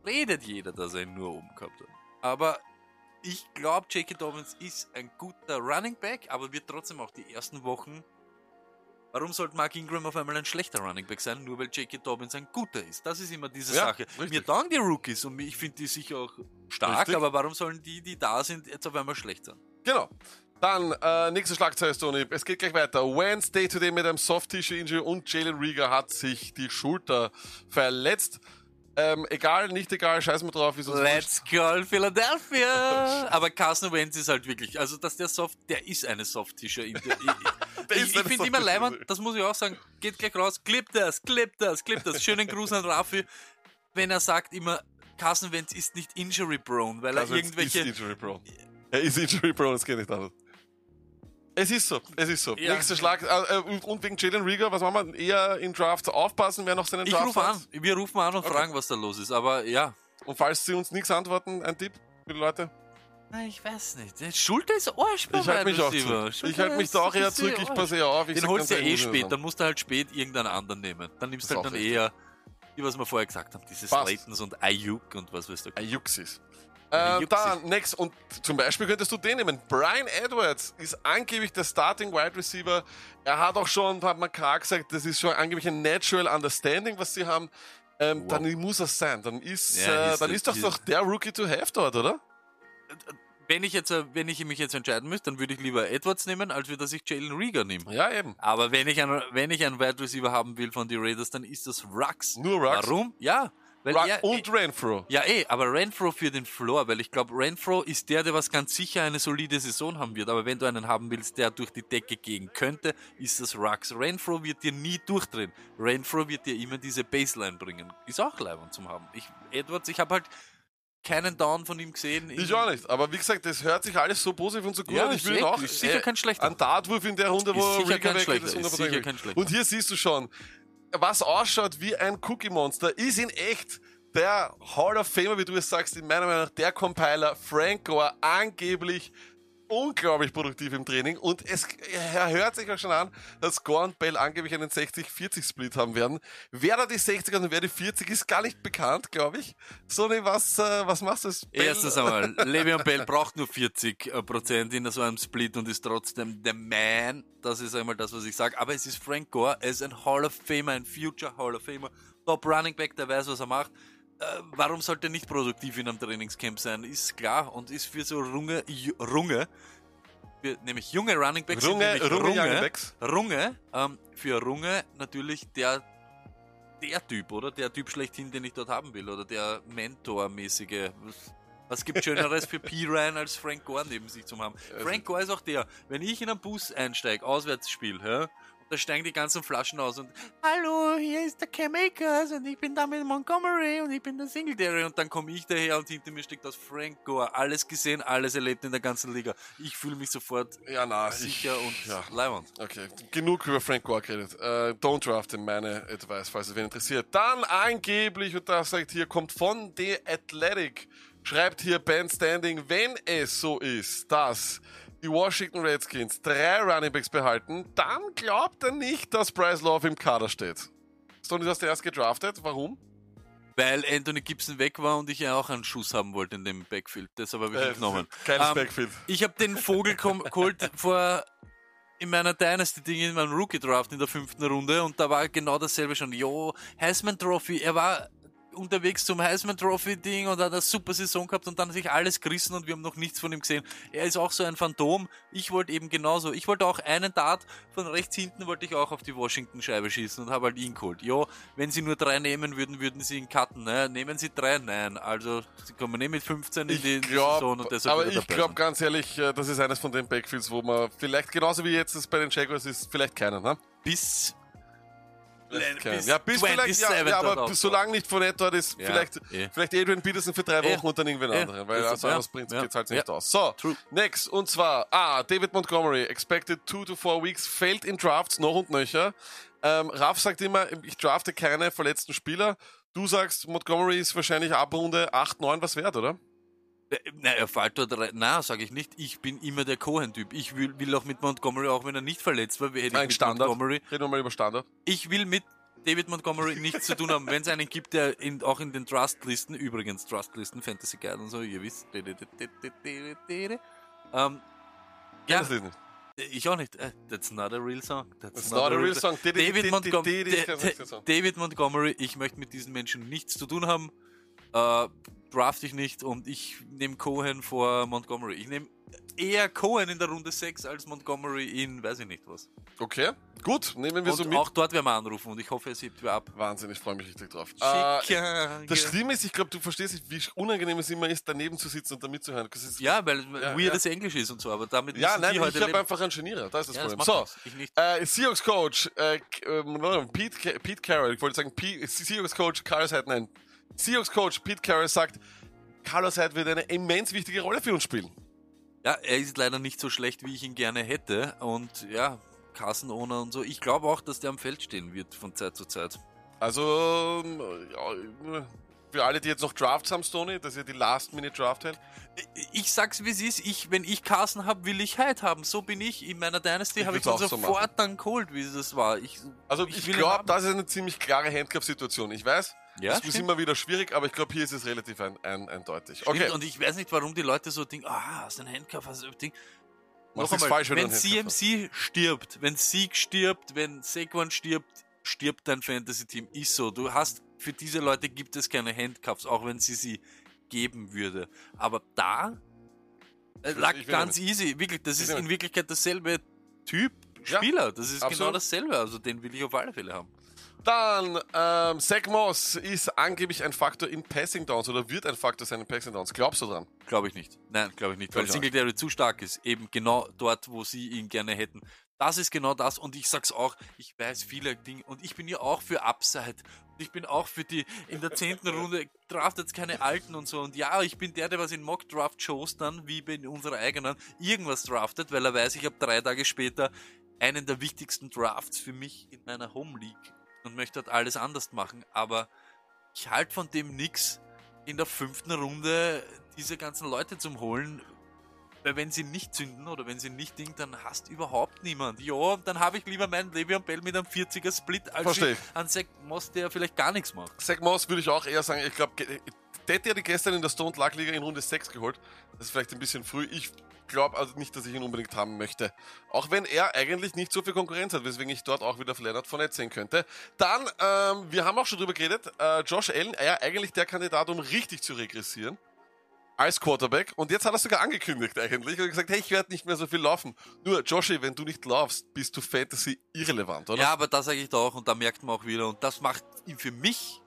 S2: redet jeder, dass er ihn nur oben gehabt hat. Aber ich glaube, J.K. Dobbins ist ein guter Running Back, aber wird trotzdem auch die ersten Wochen. Warum sollte Mark Ingram auf einmal ein schlechter Running Back sein, nur weil J.K. Dobbins ein guter ist? Das ist immer diese
S3: Ja,
S2: Sache.
S3: richtig.
S2: Mir taugen die Rookies und ich finde die sicher auch stark,
S3: Richtig.
S2: aber warum sollen die, die da sind, jetzt auf einmal schlecht sein?
S3: Genau. Dann, äh, nächste Schlagzeile, Tony. Es geht gleich weiter. Wednesday today mit einem Soft-Tissue-Injury und Jalen Rieger hat sich die Schulter verletzt. Ähm, egal, nicht egal, scheiß mal drauf.
S2: Let's go Philadelphia! Aber Carson Wentz ist halt wirklich, also dass der Soft, der ist eine Soft-T-Shirt. Ich, ich, *laughs* ich finde immer leibend, das muss ich auch sagen, geht gleich raus, clip das, clip das, clip das. Schönen Gruß an Raffi, wenn er sagt immer, Carson Wentz ist nicht injury prone, weil er
S3: Also, jetzt
S2: irgendwelche...
S3: Ist injury prone. Er ist injury prone, es geht nicht anders. Es ist so, es ist so.
S2: Ja.
S3: Nächster Schlag. Äh, äh, und- wegen Jalen Rieger, was machen wir? Eher in Drafts aufpassen, wer noch seinen
S2: Ich
S3: Draft
S2: rufe
S3: hat.
S2: an, wir rufen an und
S3: Okay.
S2: fragen, was da los ist, aber ja.
S3: Und falls sie uns nichts antworten, ein Tipp für die Leute.
S2: Na, Ich weiß nicht. Schulter ist Arsch
S3: Ich halte mich auch zurück. Ich halte mich da auch eher zurück. Ich passe eher auf. Ich
S2: Den holst du ja eh
S3: ich
S2: spät, dann musst du halt spät irgendeinen anderen nehmen. Dann nimmst du halt dann eher, die was wir vorher gesagt haben, diese
S3: Passt.
S2: Slaytons und Ayuk und was weißt du.
S3: Ajuxis. Äh, dann, next, und zum Beispiel könntest du den nehmen. Brian Edwards ist angeblich der Starting Wide Receiver. Er hat auch schon, hat man klar gesagt, das ist schon angeblich ein Natural Understanding, was sie haben. Ähm,
S2: Wow.
S3: Dann muss es sein. Dann ist,
S2: Ja,
S3: äh,
S2: ist
S3: dann
S2: das-
S3: ist doch doch der Rookie to have dort, oder?
S2: Wenn ich, jetzt, äh, wenn ich mich jetzt entscheiden müsste, dann würde ich lieber Edwards nehmen, als dass ich Jalen Rieger nehme.
S3: Ja, eben.
S2: Aber wenn ich, einen, wenn ich einen Wide Receiver haben will von den Raiders, dann ist das Rux.
S3: Nur Rux?
S2: Warum? Ja. Er,
S3: und Renfro.
S2: Ja, eh, aber Renfro für den Floor, weil ich glaube, Renfro ist der, der was ganz sicher eine solide Saison haben wird. Aber wenn du einen haben willst, der durch die Decke gehen könnte, ist das Rux. Renfro wird dir nie durchdrehen. Renfro wird dir immer diese Baseline bringen. Ist auch leibend zum haben. Ich, Edwards, ich habe halt keinen Down von ihm gesehen.
S3: Ich auch nicht. Aber wie gesagt, das hört sich alles so positiv und so gut
S2: Ja,
S3: an. Ich will auch.
S2: ist sicher
S3: äh,
S2: kein schlechter.
S3: Ein Dartwurf in der Runde, wo
S2: Ist sicher
S3: Riga
S2: kein
S3: weg
S2: schlechter,
S3: ist.
S2: ist
S3: 100%
S2: sicher kein schlechter.
S3: Und hier siehst du schon, was ausschaut wie ein Cookie-Monster, ist in echt der Hall of Famer, wie du es sagst, in meiner Meinung nach der Compiler, Frank Gore, angeblich unglaublich produktiv im Training und es hört sich auch schon an, dass Gore und Bell angeblich einen 60-40-Split haben werden. Wer da die 60 und wer die 40 ist gar nicht bekannt, glaube ich. Sony, was, äh, was machst du? Bell?
S2: Erstens einmal, Le'Veon Bell braucht nur 40 äh, Prozent in so einem Split und ist trotzdem der Man. Das ist einmal das, was ich sage. Aber es ist Frank Gore, er ist ein Hall of Famer, ein Future Hall of Famer. Top Running Back, der weiß, was er macht. Äh, warum sollte er nicht produktiv in einem Trainingscamp sein? Ist klar und ist für so Runge, Runge, für, nämlich junge Running Backs, sind
S3: Runge,
S2: nämlich
S3: Runge,
S2: Runge. Runge, ähm, für Runge natürlich der, der Typ, oder? Der Typ schlechthin, den ich dort haben will, oder der Mentormäßige. Was, was gibt Schöneres für P. Ryan als Frank Gore neben sich zu haben? Frank Gore ist auch der, wenn ich in einen Bus einsteige, Auswärtsspiel, hä? Da steigen die ganzen Flaschen aus und Hallo, hier ist der Cam Akers und ich bin da mit Montgomery und ich bin der Singletary und dann komme ich daher und hinter mir steckt das Frank Gore. Alles gesehen, alles erlebt in der ganzen Liga. Ich fühle mich sofort
S3: Ja, na,
S2: sicher
S3: ich,
S2: und
S3: ja.
S2: leibend.
S3: Okay, genug über Frank Gore geredet. Äh, don't draft him, meine Advice, falls es wen interessiert. Dann angeblich, und das sagt hier, kommt von The Athletic, schreibt hier Ben Standing, wenn es so ist, dass die Washington Redskins drei Runningbacks behalten, dann glaubt er nicht, dass Bryce Love im Kader steht. Stoney, du hast erst gedraftet. Warum?
S2: Weil Anthony Gibson weg war und ich ja auch einen Schuss haben wollte in dem Backfield. Deshalb habe ich ihn genommen.
S3: Geiles
S2: Ähm,
S3: Backfield.
S2: Ich habe den Vogel *laughs* geholt vor in meiner Dynasty-Ding in meinem Rookie-Draft in der fünften Runde und da war genau dasselbe schon. Jo, Heisman Trophy, er war unterwegs zum Heisman Trophy Ding und hat eine super Saison gehabt und dann hat sich alles gerissen und wir haben noch nichts von ihm gesehen. Er ist auch so ein Phantom. Ich wollte eben genauso. Ich wollte auch einen Dart von rechts hinten wollte ich auch auf die Washington Scheibe schießen und habe halt ihn geholt. Jo, wenn sie nur drei nehmen würden, würden sie ihn cutten. Ne? Nehmen sie drei? Nein. Also sie kommen nicht mit 15 in die
S3: Ich
S2: Saison und deshalb
S3: aber
S2: er
S3: ich glaube ganz ehrlich, äh, das ist eines von den Backfields, wo man vielleicht genauso wie jetzt es bei den Jaguars ist, vielleicht keinen, ne?
S2: bis. Bis
S3: ja, bis vielleicht, ja,
S2: 27
S3: ja aber solange nicht von dort ist,
S2: Ja,
S3: vielleicht,
S2: eh.
S3: vielleicht Adrian Peterson für drei
S2: Eh.
S3: Wochen und dann irgendwen
S2: Eh.
S3: anderen, weil also Prinzip
S2: Ja.
S3: geht's halt nicht aus. So,
S2: True.
S3: next, und zwar, ah, David Montgomery, expected two to four weeks, fällt in Drafts noch und nöcher. Ähm, Raf sagt immer, ich drafte keine verletzten Spieler. Du sagst, Montgomery ist wahrscheinlich ab Runde 8, 9 was wert, oder?
S2: Na, fällt dort rein. Na, sage ich nicht. Ich bin immer der Cohen-Typ. Ich will, will auch mit Montgomery, auch wenn er nicht verletzt war, hätte ich
S3: Nein,
S2: mit
S3: Standard.
S2: Montgomery.
S3: Reden wir mal über Standard.
S2: Ich will mit David Montgomery nichts zu tun haben. Wenn es einen gibt, der in, auch in den Trustlisten, übrigens Trustlisten, Fantasy Guide und so, ihr wisst. Ähm, ja, ich auch nicht. Äh, That's not a real song.
S3: That's not a real song.
S2: David, Montgom David Montgomery, ich möchte mit diesen Menschen nichts zu tun haben. Äh, draft ich nicht und ich nehme Cohen vor Montgomery. Ich nehme eher Cohen in der Runde 6 als Montgomery in weiß ich nicht was.
S3: Okay, gut, nehmen wir
S2: Und
S3: so mit.
S2: auch dort werden wir anrufen und ich hoffe, es hebt wer ab.
S3: Wahnsinn, ich freue mich richtig drauf. Äh, das Schlimme ist, ich glaube, du verstehst nicht, wie unangenehm es immer ist, daneben zu sitzen und da mitzuhören. Das ist-
S2: ja, weil
S3: Ja,
S2: weirdes Englisch ist und so, aber damit
S3: ja nein,
S2: die heute
S3: ich habe einfach einen Genierer, da ist das
S2: ja, das
S3: Problem.
S2: macht
S3: So, äh, Seahawks Coach, äh, ähm, Pete, Pete Carroll, ich wollte sagen, Seahawks Coach Carlos Hyde, nein. Seahawks Coach Pete Carroll sagt, Carlos Hyde wird eine immens wichtige Rolle für uns spielen.
S2: Ja, er ist leider nicht so schlecht, wie ich ihn gerne hätte. Und ja, Carson Owner und so. Ich glaube auch, dass der am Feld stehen wird von Zeit zu Zeit.
S3: Also, ja, für alle, die jetzt noch Drafts haben, Stoney, dass ihr die Last-Minute-Draft hält.
S2: Ich sag's wie es ist, ich, wenn ich Carson habe, will ich Hyde haben. So bin ich. In meiner Dynasty habe ich ihn
S3: so
S2: sofort
S3: machen.
S2: dann geholt, wie es das war. Ich,
S3: Also
S2: Ich
S3: ich, glaube, das ist eine ziemlich klare Handcuff-Situation. Ich weiß,
S2: Ja,
S3: das ist immer wieder schwierig, aber ich glaube, hier ist es relativ ein, ein, eindeutig.
S2: Stimmt,
S3: Okay,
S2: Und ich weiß nicht, warum die Leute so denken, ah, hast du einen Handcuff, hast du ein Ding. Noch einmal,
S3: falsch, wenn
S2: CMC stirbt, wenn Sieg stirbt, wenn Saquon stirbt, stirbt dein Fantasy-Team. Ist so. Du hast, für diese Leute gibt es keine Handcuffs, auch wenn sie sie geben würde. Aber da äh, lag ganz
S3: nicht.
S2: easy. Wirklich, das
S3: Ich
S2: ist in. Wirklichkeit dasselbe Typ
S3: Ja,
S2: Spieler. Das ist genau
S3: absolut.
S2: dasselbe. Also den will ich auf alle Fälle haben.
S3: Dann ähm, Zach Moss ist angeblich ein Faktor in Passing Downs oder wird ein Faktor sein in Passing Downs. Glaubst du dran?
S2: Glaube ich nicht. Nein, glaube ich nicht. Weil Singletary zu stark ist. Eben genau dort, wo sie ihn gerne hätten. Das ist genau das und ich sag's auch, ich weiß viele Dinge und ich bin ja auch für Upside. Und ich bin auch für die, in der zehnten *laughs* Runde draftet keine Alten und so. Und ja, ich bin der, der was in Mock-Draft-Shows dann, wie in unserer eigenen, irgendwas draftet, weil er weiß, ich habe drei Tage später einen der wichtigsten Drafts für mich in meiner Home League und möchte halt alles anders machen. Aber ich halte von dem nix, in der fünften Runde diese ganzen Leute zum Holen, weil wenn sie nicht zünden oder wenn sie nicht ding, dann hast überhaupt niemand. Ja, dann habe ich lieber meinen Le'Veon Bell mit einem 40er Split als einen Zach Moss, der vielleicht gar nichts macht.
S3: Zach Moss würde ich auch eher sagen, ich glaube, Teddy hat die gestern in der Stone Luck Liga in Runde 6 geholt. Das ist vielleicht ein bisschen früh. Ich glaube also nicht, dass ich ihn unbedingt haben möchte. Auch wenn er eigentlich nicht so viel Konkurrenz hat, weswegen ich dort auch wieder auf Leonard Fournette sehen könnte. Dann, ähm, wir haben auch schon drüber geredet, äh, Josh Allen, er eigentlich der Kandidat, um richtig zu regressieren als Quarterback. Und jetzt hat er sogar angekündigt eigentlich und gesagt, hey, ich werde nicht mehr so viel laufen. Nur, Joshi, wenn du nicht laufst, bist du Fantasy irrelevant, oder?
S2: Ja, aber das sage ich da und da merkt man auch wieder und das macht ihn für mich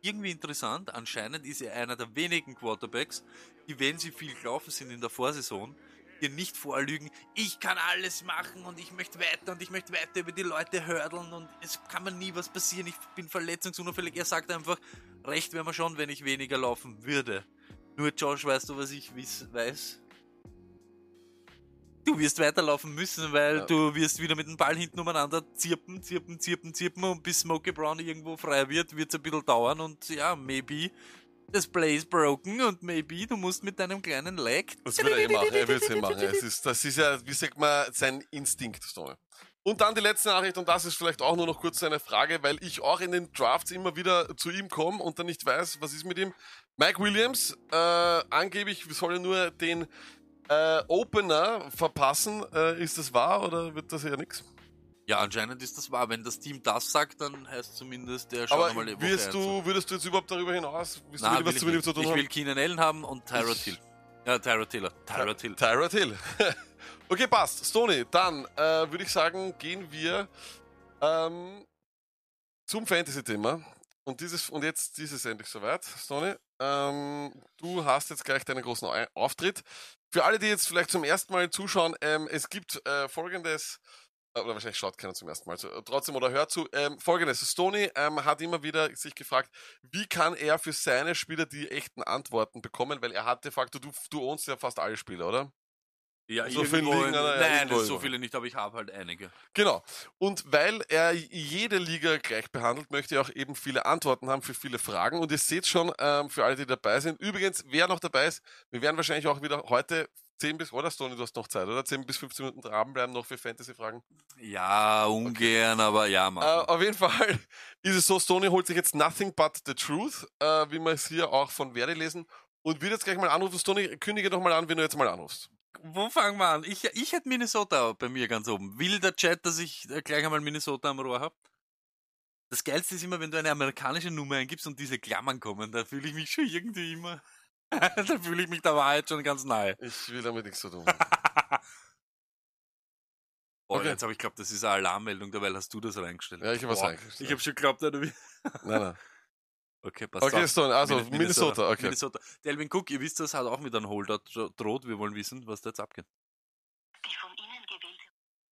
S2: irgendwie interessant. Anscheinend ist er einer der wenigen Quarterbacks, die, wenn sie viel gelaufen sind in der Vorsaison, dir nicht vorlügen, ich kann alles machen und ich möchte weiter und ich möchte weiter über die Leute hördeln und es kann mir nie was passieren, ich bin verletzungsunauffällig. Er sagt einfach, recht wäre mir schon, wenn ich weniger laufen würde. Nur Josh, weißt du, was ich weiß? Du wirst weiterlaufen müssen, weil
S3: Ja.
S2: du wirst wieder mit dem Ball hinten umeinander zirpen, zirpen, zirpen, zirpen und bis Smokey Brown irgendwo frei wird, wird es ein bisschen dauern und ja, maybe das Play is broken und maybe du musst mit deinem kleinen Leg.
S3: Das will er eh machen, er will es eh machen. Es ist, das ist ja, wie sagt man, sein Instinkt. So. Und dann die letzte Nachricht, und das ist vielleicht auch nur noch kurz eine Frage, weil ich auch in den Drafts immer wieder zu ihm komme und dann nicht weiß, was ist mit ihm. Mike Williams, äh, angeblich soll er nur den äh, Opener verpassen. Äh, ist das wahr oder wird das eher nix?
S2: Ja, anscheinend ist das wahr. Wenn das Team das sagt, dann heißt zumindest der schaut einmal Woche
S3: wirst du, würdest du jetzt überhaupt darüber hinaus, willst
S2: Nein,
S3: du ihm was
S2: will ich, nicht.
S3: zu tun
S2: ich
S3: haben?
S2: will Keenan Allen haben und Tyrod Hill. Ja, Tyrod Hill. Tyrod Hill.
S3: Tyrod Hill. *laughs* okay, passt. Stoney, dann äh, würde ich sagen, gehen wir ähm, zum Fantasy-Thema. Und, dieses, und jetzt ist es endlich soweit, Stoney. Ähm, du hast jetzt gleich deinen großen Au- Auftritt. Für alle, die jetzt vielleicht zum ersten Mal zuschauen, ähm, es gibt äh, folgendes, äh, oder wahrscheinlich schaut keiner zum ersten Mal zu, äh, trotzdem oder hört zu, ähm, folgendes. Stoney ähm, hat immer wieder sich gefragt, wie kann er für seine Spieler die echten Antworten bekommen, weil er hat de facto, du, du ownst ja fast alle Spieler, oder?
S2: Ja,
S3: So viele liegen
S2: in, Nein, so viele nicht, aber ich habe halt einige.
S3: Genau. Und weil er jede Liga gleich behandelt, möchte er auch eben viele Antworten haben für viele Fragen. Und ihr seht schon, ähm, für alle, die dabei sind. Übrigens, wer noch dabei ist, wir werden wahrscheinlich auch wieder heute 10 bis, oder Stoney, du hast noch Zeit, oder? 10 bis 15 Minuten dranbleiben noch für Fantasy-Fragen.
S2: Ja, ungern, aber ja,
S3: Äh,
S2: mach.
S3: auf jeden Fall *laughs* ist es so, Stoney holt sich jetzt Nothing But The Truth, äh, wie wir es hier auch von Verdi lesen. Und wird jetzt gleich mal anrufen. Stoney, kündige doch mal an, wenn du jetzt mal anrufst.
S2: Wo fangen wir an? Ich, ich hätte Minnesota bei mir ganz oben. Will der Chat, dass ich äh, gleich einmal Minnesota am Rohr habe? Das Geilste ist immer, wenn du eine amerikanische Nummer eingibst und diese Klammern kommen, da fühle ich mich schon irgendwie immer, *laughs* da fühle ich mich der Wahrheit schon ganz nahe.
S3: Ich will damit nichts zu tun. *laughs*
S2: Boah,
S3: Okay.
S2: jetzt habe ich geglaubt, das ist eine Alarmmeldung, dabei hast du das reingestellt.
S3: Ja, ich habe was reingestellt.
S2: Ich habe schon geglaubt, wie?
S3: Nein, nein.
S2: Okay, passt
S3: Okay,
S2: auf.
S3: Stone, also
S2: Min-
S3: Minnesota, okay.
S2: Minnesota. Delvin Cook, ihr wisst, das hat auch mit einem Holder dro- droht. Wir wollen wissen, was da jetzt abgeht.
S6: Die von Ihnen gewählte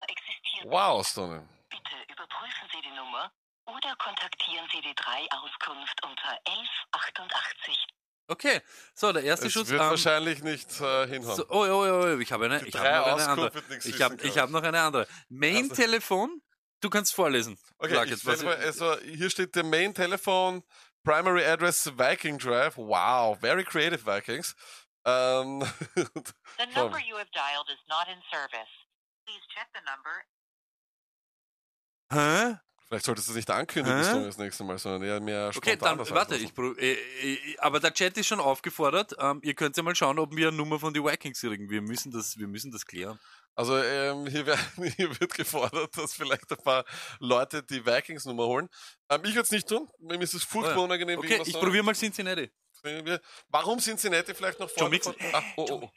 S6: existiert.
S3: Wow, Stoney.
S6: Bitte überprüfen Sie die Nummer oder kontaktieren Sie die 3 Auskunft unter 1188.
S2: Okay, so, der erste
S3: Es
S2: Schuss.
S3: wird
S2: ähm,
S3: wahrscheinlich nicht äh, hinhauen.
S2: so, oh, oh, oh, oh, ich habe eine, ich habe noch eine andere. Ich habe ich
S3: glaub
S2: hab noch eine andere. Main-Telefon, du kannst vorlesen.
S3: Okay,
S2: Sag
S3: ich
S2: jetzt, was-
S3: mal, also hier steht der Main Telephone, Primary Address Viking Drive. Wow, very creative Vikings. Ähm, *laughs*
S6: The number you have dialed is not in service. Please check the number
S2: Hä?
S3: vielleicht solltest du es nicht ankündigen,
S2: Hä?
S3: Das nächste Mal, sondern eher mehr
S2: Okay, dann warte, ich, äh, äh, aber der Chat ist schon aufgefordert. Ähm, ihr könnt ja mal schauen, ob wir eine Nummer von den Vikings kriegen. Wir müssen das, wir müssen das klären.
S3: Also ähm, hier, werden, *laughs* hier wird gefordert, dass vielleicht ein paar Leute die Vikings-Nummer holen. Ähm, ich würde es nicht tun. Mir ist es furchtbar
S2: Oh ja.
S3: unangenehm.
S2: Okay, ich
S3: so.
S2: probiere mal Cincinnati.
S3: Warum Cincinnati vielleicht noch vorne?
S2: Mixon.
S3: Ah, oh, oh,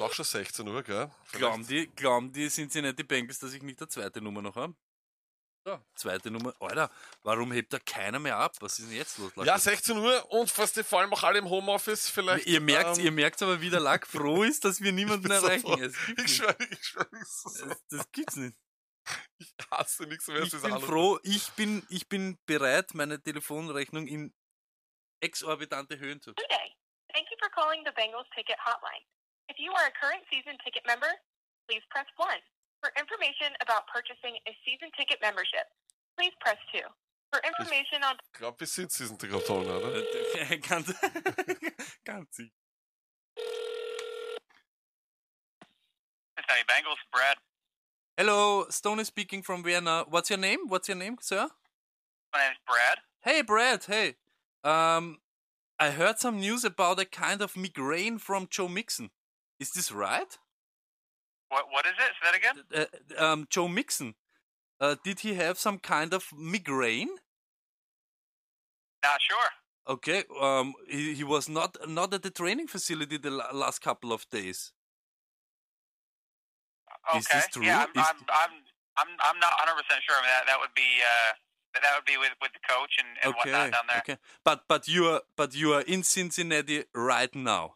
S3: Ist auch schon 16 Uhr, gell?
S2: Glauben die, glauben die Cincinnati Bengals, dass ich nicht eine zweite Nummer noch habe? So, zweite Nummer. Alter, warum hebt da keiner mehr ab? Was ist denn jetzt los?
S3: Ja, 16 Uhr und fast die vor allem auch alle im Homeoffice vielleicht.
S2: ihr merkt,
S3: ähm,
S2: ihr merkt aber, wie der Lack froh ist, dass wir *laughs* niemanden
S3: so
S2: erreichen.
S3: froh.
S2: Es gibt's
S3: Ich schwöre, ich schwöre, ich, so,
S2: Es- Das gibt's nicht. *laughs*
S3: ich hasse nichts mehr. als
S2: Ich bin froh, ich bin, ich bin bereit, meine Telefonrechnung in exorbitante Höhen zu.
S7: Good day. Thank you for calling the Bengals Ticket Hotline. If you are a current season ticket member, please press 1. For information about purchasing a season ticket membership, please press 2. For information on
S3: Ich glaube, wir sind Season Ticket Holder, oder?
S2: Ganz, ganz sicher.
S8: Cincinnati Bengals, Brad.
S2: Hello, Stone is speaking from Vienna. What's your name? What's your name, sir?
S8: My name's Brad.
S2: Hey, Brad. Hey. Um, I heard some news about a kind of migraine from Joe Mixon. Is this right?
S8: What what is it? Say that again.
S2: Uh, um, Joe Mixon. Uh, did he have some kind of migraine?
S8: Not sure.
S2: Okay. Um, he, he was not not at the training facility the la- last couple of days.
S8: Okay.
S2: Is this true?
S8: Yeah, I'm, I'm I'm I'm I'm not 100 percent sure. I mean, that that would be uh that that would be with with the coach and, and
S2: okay.
S8: whatnot down there.
S2: Okay. But but you are but you are in Cincinnati right now.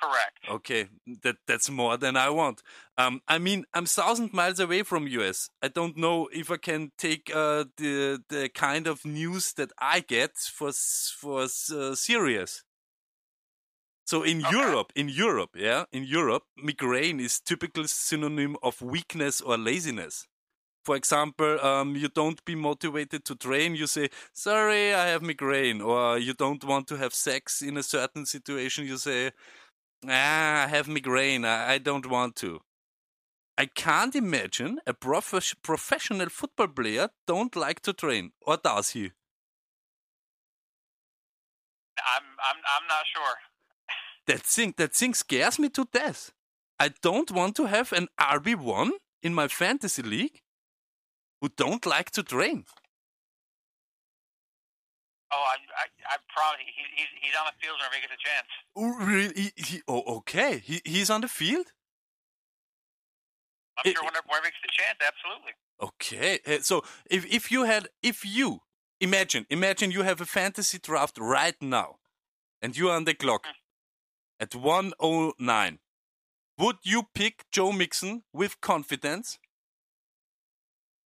S8: Correct.
S2: Okay, that that's more than I want. Um, I mean, I'm thousand miles away from US. I don't know if I can take uh, the the kind of news that I get for for uh, serious. So in
S8: Okay.
S2: Europe, in Europe, yeah, in Europe, migraine is typical synonym of weakness or laziness. For example, um, you don't be motivated to train. You say, "Sorry, I have migraine," or you don't want to have sex in a certain situation. You say, Ah, I have migraine. I, I don't want to. I can't imagine a prof- professional football player don't like to train, or does he?
S8: I'm I'm I'm not sure.
S2: That thing, that thing scares me to death. I don't want to have an RB one in my fantasy league who don't like to train.
S8: Oh, I I, I probably he, he's he's on the field whenever he gets a chance.
S2: Oh, really? He, he, oh, okay. He, he's on the field.
S8: I'm
S2: It-
S8: sure whenever, whenever he gets a chance, absolutely.
S2: Okay, uh, so if if you had if you imagine imagine you have a fantasy draft right now, and you are on the clock at one oh nine, would you pick Joe Mixon with confidence?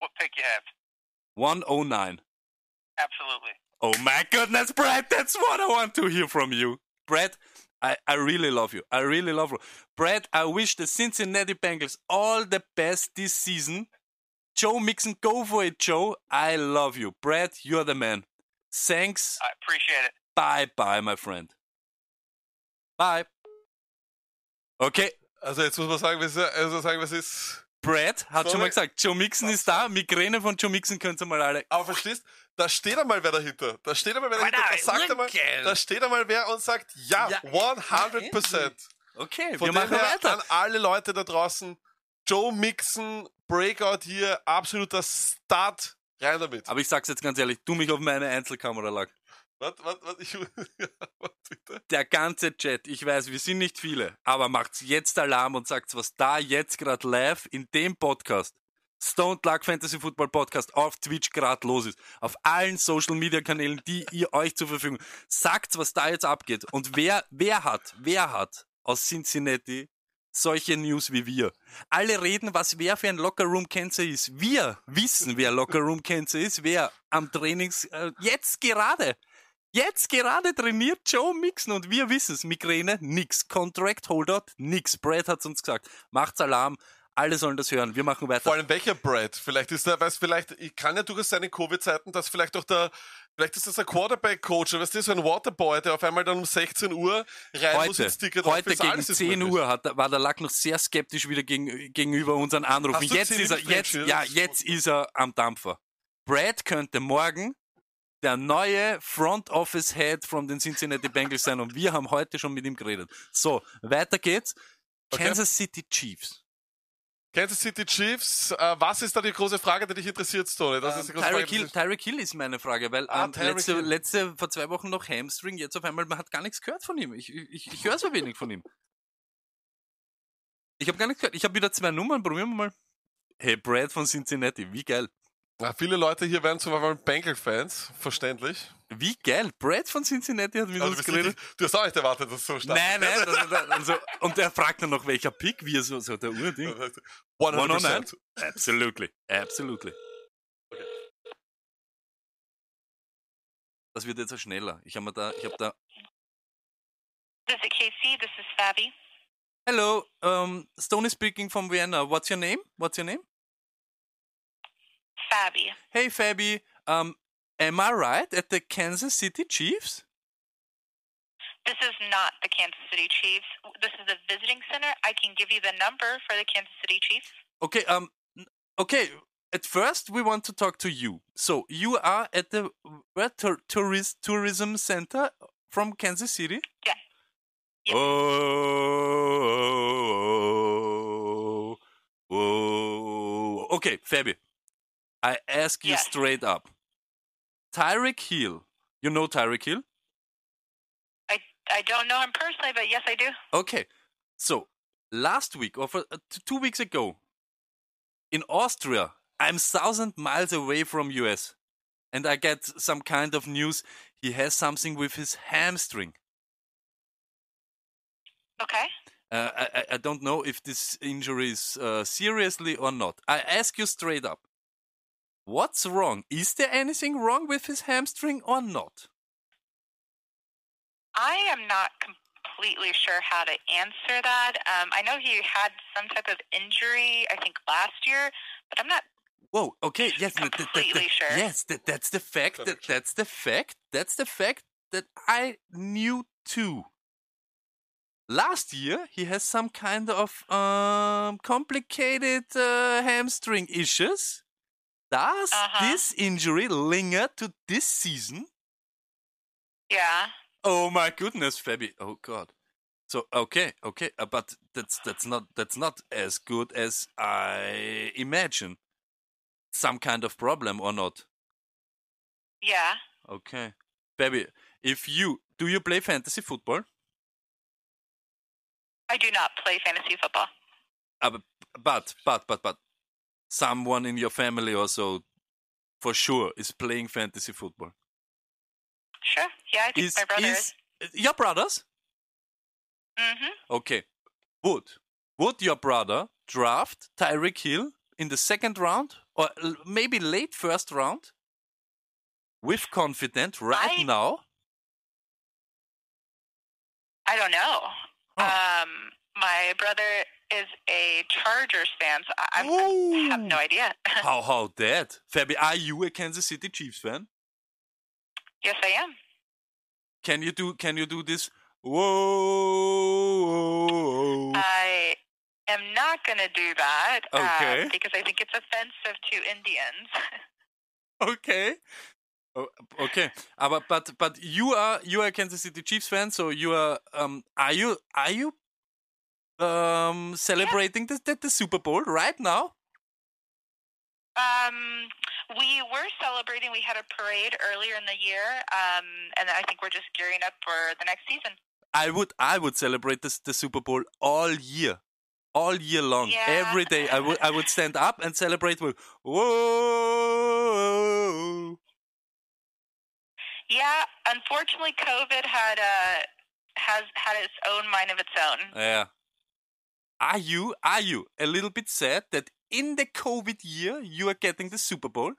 S8: What pick you have?
S2: One oh nine.
S8: Absolutely.
S2: Oh my goodness, Brad, that's what I want to hear from you, Brad. I, I really love you. I really love you. Brad, I wish the Cincinnati Bengals all the best this season. Joe Mixon, go for it, Joe. I love you. Brad, you're the man. Thanks.
S8: I appreciate it.
S2: Bye bye, my friend. Bye. Okay,
S3: Also jetzt muss man sagen, was, also sagen, was ist.
S2: Brad hat schon mal gesagt, Joe Mixon ist da. Migräne von Joe Mixon könnt ihr mal alle.
S3: Aber verstehst, da steht einmal wer dahinter. Da steht einmal wer dahinter. Da, sagt einmal, da steht einmal wer und sagt, ja,
S2: Ja,
S3: 100%.
S2: Okay,
S3: Von
S2: wir
S3: dem
S2: machen
S3: her
S2: weiter.
S3: an alle Leute da draußen, Joe Mixon, Breakout hier, absoluter Start, rein damit.
S2: Aber ich sag's jetzt ganz ehrlich, du mich auf meine Einzelkamera lag.
S3: Warte, warte, warte, ich, *laughs* ja, warte bitte.
S2: der ganze Chat, ich weiß, wir sind nicht viele, aber macht's jetzt Alarm und sagt's, was da jetzt gerade live in dem Podcast, Stone Luck Fantasy Football Podcast auf Twitch gerade los ist. Auf allen Social Media Kanälen, die ihr euch zur Verfügung. Sagt's, was da jetzt abgeht. Und wer, wer hat, wer hat aus Cincinnati solche News wie wir? Alle reden, was wer für ein Locker Room Cancer ist. Wir wissen, wer Locker Room Cancer ist, wer am Trainings, äh, jetzt gerade. Jetzt gerade trainiert Joe Mixon und wir wissen es. Migräne, nix. Contract Holdout, nix. Brad hat's uns gesagt. Macht's Alarm. Alle sollen das hören. Wir machen weiter.
S3: Vor allem welcher Brad? Vielleicht ist der, weiß vielleicht, ich kann ja durchaus seine Covid-Zeiten, dass vielleicht auch der, vielleicht ist das ein Quarterback-Coach, oder was ist so ein Waterboy, der auf einmal dann um 16 Uhr rein muss
S2: heute,
S3: ins Ticket
S2: heute
S3: drauf
S2: gegen
S3: Alles ist
S2: 10
S3: möglich.
S2: Uhr hat, war der Lack noch sehr skeptisch wieder gegen, gegenüber unseren Anrufen.
S3: Du
S2: Jetzt ist er, jetzt, ja, jetzt ist er am Dampfer. Brad könnte morgen der neue Front Office Head von den Cincinnati Bengals sein und wir haben heute schon mit ihm geredet. So, weiter geht's.
S3: Okay.
S2: Kansas City Chiefs.
S3: Kansas City Chiefs, äh, was ist da die große Frage, die dich interessiert, Tony? Das ist die
S2: Ähm,
S3: große
S2: Tyreek
S3: Frage.
S2: Hill, Tyreek Hill ist meine Frage, weil
S3: Ah,
S2: ähm,
S3: Tyreek
S2: letzte,
S3: Hill.
S2: letzte, vor zwei Wochen noch Hamstring, jetzt auf einmal, man hat gar nichts gehört von ihm. Ich, ich, ich höre so wenig von ihm. Ich habe gar nicht gehört. Ich habe wieder zwei Nummern. Probieren wir mal. Hey, Brad von Cincinnati. Wie geil.
S3: Ja, viele Leute hier werden zum Beispiel Bengal-Fans, verständlich.
S2: Wie geil. Brad von Cincinnati hat mit
S3: Also,
S2: uns geredet.
S3: du hast auch nicht erwartet, dass es so stark
S2: Nein, nein. Das, das, also, und er fragt dann noch, welcher Pick, wie er so, so der Urding.
S3: 100%.
S2: Absolutely. Absolutely. Das wird jetzt auch schneller. Ich habe da, ich habe da.
S7: This is KC. This is Fabi.
S2: Hello, um, Stony speaking from Vienna. What's your name? What's your name?
S7: Fabi.
S2: Hey, Fabi. Um, am I right at the Kansas City Chiefs?
S7: This is not the Kansas City Chiefs. This is the visiting center. I can give you the number for the Kansas City Chiefs.
S2: Okay. Um. Okay. At first, we want to talk to you. So you are at the where, tour, tourist tourism center from Kansas City.
S7: Yeah. Yep.
S2: Oh, oh, okay, Fabi. I ask you
S7: Yes.
S2: straight up. Tyreek Hill. You know Tyreek Hill?
S7: I I don't know him personally, but yes, I do.
S2: Okay. So last week or for, uh, two weeks ago in Austria, I'm thousand miles away from US, and I get some kind of news. He has something with his hamstring.
S7: Okay.
S2: Uh, I, I- I don't know if this injury is uh, seriously or not. I ask you straight up. What's wrong? Is there anything wrong with his hamstring or not?
S7: I am not completely sure how to answer that. Um, I know he had some type of injury, I think last year, but I'm not.
S2: Whoa. Okay. Yes. that- that- that-
S7: Completely
S2: that-
S7: sure.
S2: Yes. That, that's the fact. That, that's the fact. That's the fact that I knew too. Last year, he has some kind of um, complicated uh, hamstring issues. Does
S7: Uh-huh.
S2: this injury linger to this season?
S7: Yeah.
S2: Oh my goodness, Fabi. Oh God. So okay, okay, uh, but that's that's not that's not as good as I imagine. Some kind of problem or not?
S7: Yeah.
S2: Okay, Fabi. If you do you play fantasy football?
S7: I do not play fantasy football.
S2: Uh, but but but but someone in your family also for sure is playing fantasy football.
S7: Sure. Yeah, I think
S2: Is
S7: my brother
S2: is your brothers?
S7: Mm-hmm.
S2: Okay. Would would your brother draft Tyreek Hill in the second round or maybe late first round with confident right
S7: I-
S2: now?
S7: I don't know.
S2: Oh.
S7: Um, my brother is a Chargers fan, so I, I'm- I have no idea. *laughs*
S2: How how that? Fabi, are you a Kansas City Chiefs fan?
S7: yes, I am.
S2: Can you do can you do this? Whoa.
S7: I am not going to do that
S2: Okay.
S7: uh, because I think it's offensive to Indians. *laughs*
S2: okay. Oh, okay. Uh, but, but but you are you are a Kansas City Chiefs fan, so you are um are you are you um celebrating the, the the Super Bowl right now?
S7: um, we were celebrating. We had a parade earlier in the year, um, and I think we're just gearing up for the next season.
S2: I would I would celebrate this the Super Bowl all year. All year long.
S7: Yeah.
S2: Every day I would I would *laughs* stand up and celebrate with whoa
S7: Yeah, unfortunately, COVID had uh, has had its own mind of its own.
S2: Yeah. Are you are you a little bit sad that in the COVID year you are getting the Super Bowl?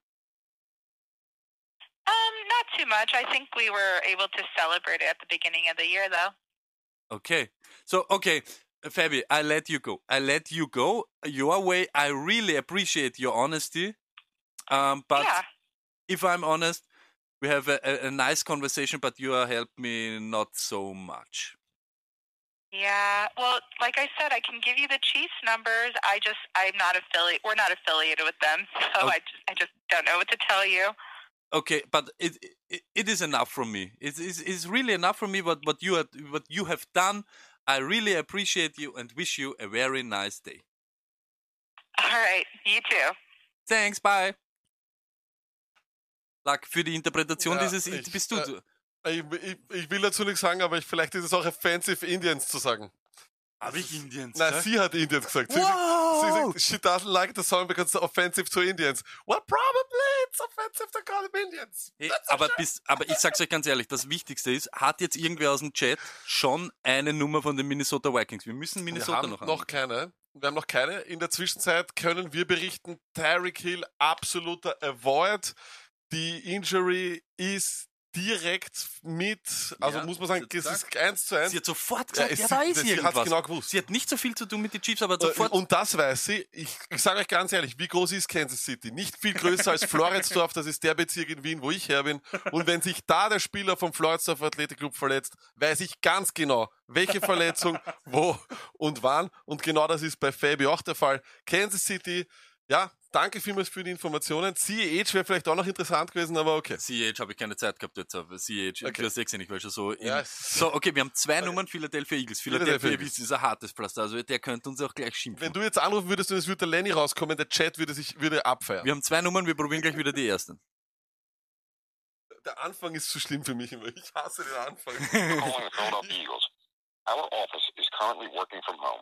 S7: Um, not too much. I think we were able to celebrate it at the beginning of the year, though.
S2: Okay. So okay, Fabi, I let you go. I let you go your way. I really appreciate your honesty. Um, but
S7: yeah.
S2: if I'm honest, we have a, a, a nice conversation, but you have helped me not so much.
S7: Yeah. Well, like I said, I can give you the Chiefs numbers. I just I'm not affiliate. We're not affiliated with them, *laughs* so
S2: Oh.
S7: I just I just don't know what to tell you.
S2: Okay, but it it, it is enough from me. It is it's really enough for me. What what you have what you have done. I really appreciate you and wish you a very nice day.
S7: All right. You too.
S2: Thanks, bye. Luck für die Interpretation
S3: Ja,
S2: dieses
S3: ich,
S2: bist du.
S3: äh, Ich, ich, ich will dazu nichts sagen, aber ich, vielleicht ist es auch offensive, Indians zu sagen.
S2: Habe ich Indians
S3: Nein, sie hat Indians gesagt. Sie,
S2: Wow!
S3: sie, she doesn't like the song because it's offensive to Indians. Well, probably it's offensive to call them Indians.
S2: Hey, aber, bis, aber ich sag's euch ganz ehrlich, das Wichtigste ist, hat jetzt irgendwer aus dem Chat schon eine Nummer von den Minnesota Vikings? Wir müssen
S3: wir
S2: Minnesota
S3: haben
S2: noch
S3: noch,
S2: haben.
S3: keine. Wir haben noch keine. In der Zwischenzeit können wir berichten, Tyreek Hill absoluter Avoid. Die Injury ist direkt mit, also
S2: Ja,
S3: muss man sagen,
S2: sie
S3: es
S2: hat
S3: ist eins zu eins.
S2: Sie hat sofort
S3: Ja,
S2: gesagt,
S3: es-
S2: ja, da ist
S3: sie
S2: irgendwas.
S3: genau gewusst.
S2: Sie hat nicht so viel zu tun mit den Chiefs, aber sofort.
S3: Und das weiß sie. Ich, ich sage euch ganz ehrlich, wie groß ist Kansas City? Nicht viel größer als *laughs* Floridsdorf, das ist der Bezirk in Wien, wo ich her bin. Und wenn sich da der Spieler vom Floridsdorf Athletic Club verletzt, weiß ich ganz genau, welche Verletzung, wo und wann. Und genau das ist bei Fabi auch der Fall. Kansas City, ja, danke vielmals für die Informationen. CEH wäre vielleicht auch noch interessant gewesen, aber okay.
S2: CH habe ich keine Zeit gehabt jetzt, aber CH,
S3: Okay.
S2: eh ich war schon so. In,
S3: Ja,
S2: so, okay, wir haben zwei Nummern Philadelphia Eagles. Philadelphia,
S3: Philadelphia
S2: Eagles ist ein hartes Pflaster, also der könnte uns auch gleich schimpfen.
S3: Wenn du jetzt anrufen würdest und es würde der Lenny rauskommen, der Chat würde sich würde abfeiern.
S2: wir haben zwei Nummern, wir probieren gleich wieder die ersten.
S3: Der Anfang ist zu schlimm für mich immer. Ich hasse den Anfang. *laughs* *laughs*
S9: calling the Philadelphia Eagles. Our office is currently working from home.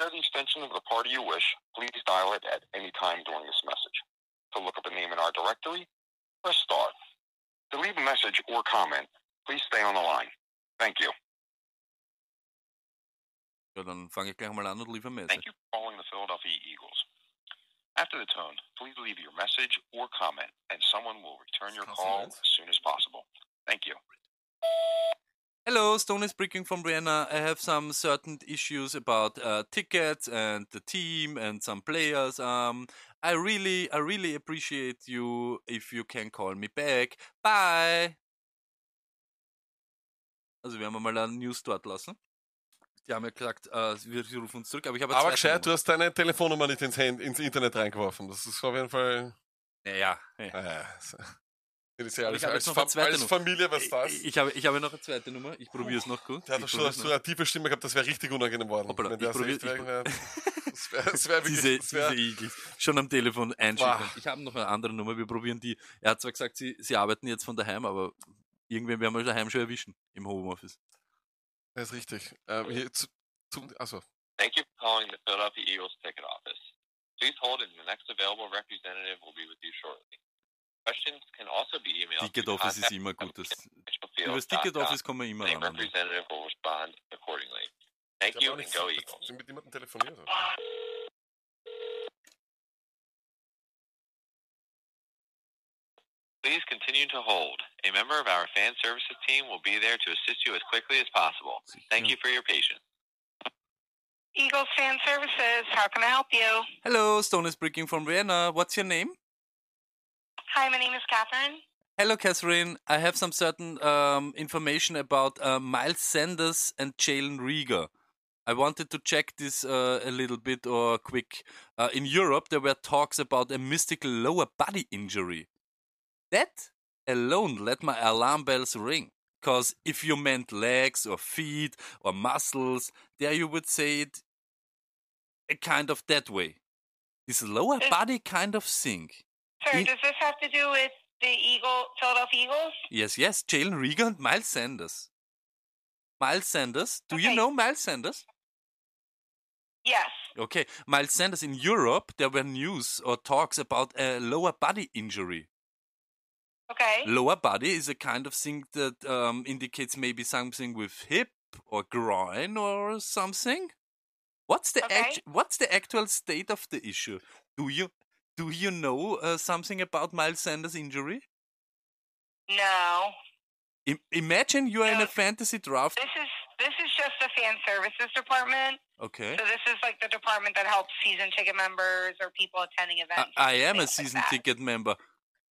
S9: Enter the extension of the party you wish. Please dial it at any time during this message. To look up a name in our directory, press star. To leave a message or comment, please stay on the line. Thank you.
S2: Ja, dann fange ich gleich mal an und liefere Message.
S9: Thank you for calling the Philadelphia Eagles. After the tone, please leave your message or comment, and someone will return your call as soon as possible. Thank you.
S2: Hello, Stone is breaking from Vienna. I have some certain issues about uh, tickets and the team and some players. Um, I really, I really appreciate you if you can call me back. Bye. Also wir haben mal eine News dort lassen. Die haben ja gesagt, äh, wir rufen uns zurück, aber ich habe
S3: Aber gescheit, du
S2: Nummer.
S3: hast deine Telefonnummer nicht ins, Hand, ins Internet reingeworfen. Das ist auf jeden Fall.
S2: Ja, ja. ja.
S3: Das ist ja
S2: Aber
S3: als,
S2: ich habe
S3: als,
S2: jetzt noch eine
S3: Fam
S2: zweite
S3: als
S2: Nummer.
S3: Familie, was das?
S2: Ich, ich, habe, ich habe noch eine zweite Nummer. Ich probiere es noch gut.
S3: Der hat
S2: Ich
S3: doch schon so eine tiefe Stimme gehabt, das wäre richtig unangenehm geworden.
S2: Hoppala,
S3: Wenn der
S2: ich probier-
S3: so echt
S2: ich-
S3: wäre. Das wäre *laughs* wirklich.
S2: diese,
S3: das wär,
S2: diese. Schon am Telefon einschicken.
S3: Boah.
S2: Ich habe noch eine andere Nummer. Wir probieren die. Er hat zwar gesagt, sie, sie arbeiten jetzt von daheim, aber irgendwen werden wir daheim schon erwischen im Homeoffice.
S3: das ist richtig. Ähm, hier, zu, zu, also,
S9: Thank you for calling the Philadelphia Eagles ticket office. Please hold and the next available representative will be with you shortly.
S2: Ticket
S9: to
S2: Office ist
S9: contact
S2: immer gut. Das,
S9: at
S2: über das Ticket Office kommen wir immer
S9: The
S2: ran. an.
S9: representative will respond accordingly. Thank
S3: ich
S9: you
S3: habe
S9: and go Eagles.
S3: nicht mit jemandem telefoniert.
S9: Please continue to hold. A member of our fan services team will be there to assist you as quickly as possible. Thank you for your patience.
S7: Eagles Fan Services, how can I help you?
S2: Hello, Stone is breaking from Vienna. What's your name?
S7: Hi, my name is Catherine.
S2: Hello, Catherine. I have some certain um, information about uh, Miles Sanders and Jalen Rieger. I wanted to check this uh, a little bit or quick. Uh, in Europe, there were talks about a mystical lower body injury. That alone let my alarm bells ring. Because if you meant legs or feet or muscles, there you would say it a kind of that way. This lower body kind of thing.
S7: Sir,
S2: Mm.
S7: does this have to do with the Eagle, Philadelphia Eagles?
S2: Yes, yes, Jalen Rieger and Miles Sanders. Miles Sanders, do you know Miles Sanders?
S7: Yes.
S2: Okay, Miles Sanders in Europe, there were news or talks about a lower body injury.
S7: Okay.
S2: Lower body is a kind of thing that um, indicates maybe something with hip or groin or something. What's the
S7: Okay.
S2: act- What's the actual state of the issue? Do you do you know uh, something about Miles Sanders' injury?
S7: No.
S2: Im- imagine you are in a fantasy draft.
S7: This is this is just the fan services department.
S2: Okay.
S7: So this is like the department that helps season ticket members or people attending events.
S2: I am a
S7: things like
S2: season ticket member.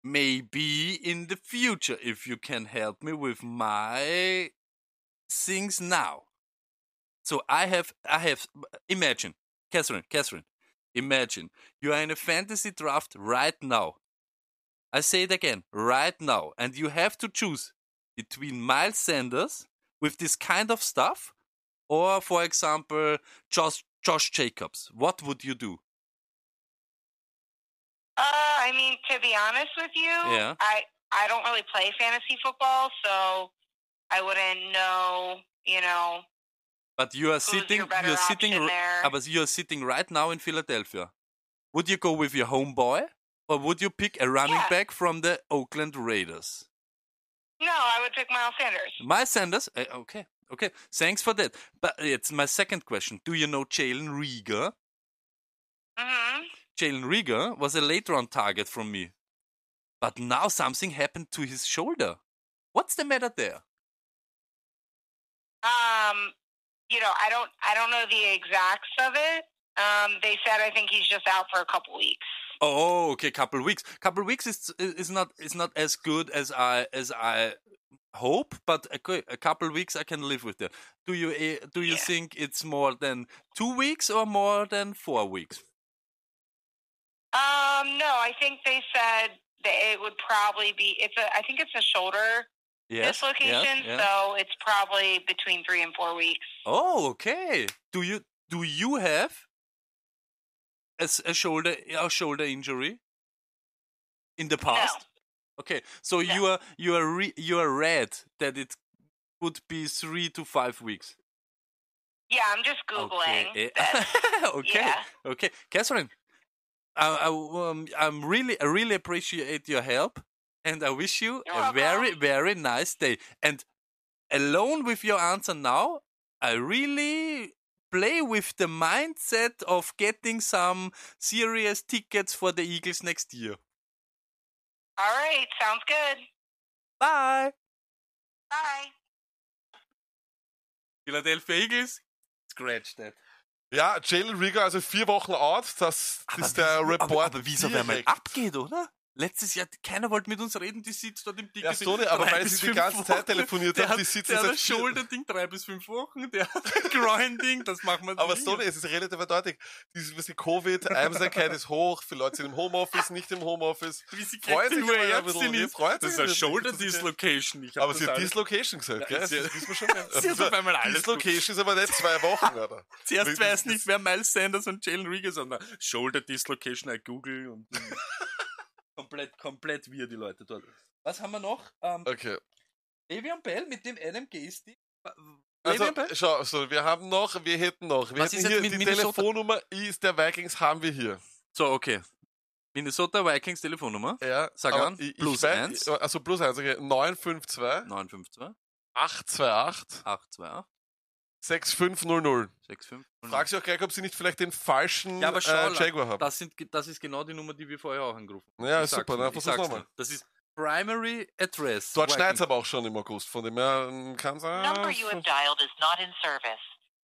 S2: Maybe in the future, if you can help me with my things now. So I have, I have. Imagine, Catherine, Catherine. Imagine you are in a fantasy draft right now. I say it again, right now, and you have to choose between Miles Sanders with this kind of stuff, or, for example, Josh Josh Jacobs. What would you do?
S7: Uh, I mean, to be honest with you,
S2: Yeah.
S7: I I don't really play fantasy football, so I wouldn't know. You know,
S2: But you are
S10: Who's
S2: sitting,
S10: your
S2: you are sitting,
S10: there?
S2: ah, but you are sitting right now in Philadelphia. Would you go with your homeboy, or would you pick a running
S10: Yeah.
S2: back from the Oakland Raiders?
S10: No, I would pick Miles Sanders.
S2: Miles Sanders. eh, Okay, okay. Thanks for that. But it's my second question. Do you know Jalen Rieger?
S10: hmm
S2: Jalen Rieger was a late round target from me, but now something happened to his shoulder. What's the matter there?
S10: Um, you know, I don't, I don't know the exacts of it. Um, they said I think he's just out for a couple weeks.
S2: Oh, okay, couple weeks. Couple weeks is is not is not as good as I as I hope, but okay, a couple weeks I can live with that. Do you eh, do you
S10: Yeah.
S2: think it's more than two weeks or more than four weeks?
S10: Um, no, I think they said that it would probably be. It's a. I think it's a shoulder
S2: Yes.
S10: location,
S2: yes, yes.
S10: so it's probably between three and four weeks.
S2: Oh, okay. Do you do you have a shoulder a shoulder injury in the past? Okay, so
S10: No.
S2: you are you are re, you are read that it would be three to five weeks.
S10: Yeah, I'm just googling.
S2: Okay,
S10: that. *laughs*
S2: okay,
S10: Yeah.
S2: okay, Catherine. I, I, um, I'm really I really appreciate your help, and I wish you
S10: You're
S2: a
S10: welcome.
S2: very very nice day. And alone with your answer now, I really play with the mindset of getting some serious tickets for the Eagles next year.
S10: All right, sounds good.
S2: Bye,
S10: Bye.
S2: Philadelphia Eagles. Scratch that.
S3: Ja, Jalen Rieger, also vier Wochen out, das
S2: Aber
S3: ist der
S2: wieso-
S3: Report.
S2: Aber, aber wieso, wer mal
S3: direkt.
S2: abgeht, oder? Letztes Jahr, keiner wollte mit uns reden, die sitzt dort im Ticket.
S3: Ja, so nicht, aber weil sie die ganze Zeit
S2: Wochen.
S3: telefoniert
S2: der
S3: haben,
S2: hat,
S3: die sitzen
S2: der hat
S3: vier-
S2: Shoulder-Ding drei bis fünf Wochen, der hat ein Groin-Ding, das machen wir
S3: Aber
S2: nie.
S3: so nicht, es ist relativ eindeutig. Dieses, was die Covid, Einsamkeit ist hoch, viele Leute sind im Homeoffice, nicht im Homeoffice.
S2: Wie sie kriegt,
S3: sich aber ein bisschen,
S2: ist.
S3: freut
S2: Das ist eine
S3: ein bisschen,
S2: Shoulder
S3: das ist ja-
S2: Dislocation. Ich hab
S3: Aber
S2: das
S3: sie hat Dislocation gesagt,
S2: Ja,
S3: gell?
S2: sie-
S3: Das wissen wir schon. gell?
S2: Sie hat auf einmal alles
S3: Dislocation ist aber nicht zwei Wochen, oder?
S2: Zuerst
S3: Das
S2: weiß nicht, wer Miles Sanders und Jalen Rieger sind. Na, Shoulder Dislocation, I Google und *laughs* komplett, komplett wir die Leute dort. Was haben wir noch? Ähm,
S3: Okay.
S2: Le'Veon Bell mit dem Adam Gase.
S3: Also, schau, so, wir haben noch, wir hätten noch, wir
S2: Was ist
S3: hätten hier,
S2: mit
S3: die
S2: Minnesota?
S3: Telefonnummer ist der Vikings haben wir hier.
S2: So, okay. Minnesota Vikings Telefonnummer.
S3: Ja,
S2: Sag an,
S3: ich- ich
S2: plus
S3: weiß-
S2: eins.
S3: Also plus eins, okay. 952
S2: 952
S3: 828
S2: 828
S3: 6500.
S2: 65.
S3: Frag sie auch gleich, ob sie nicht vielleicht den falschen
S2: Ja, aber schau,
S3: äh, Jaguar haben.
S2: das, sind, das ist genau die Nummer, die wir vorher auch angerufen haben.
S3: Ja,
S2: Ich sag's
S3: super, dann versuch's nochmal.
S2: Das ist Primary Address.
S3: Dort schneit es aber auch schon im August, von dem her ähm, kann sein.
S6: Number you have dialed is not in service.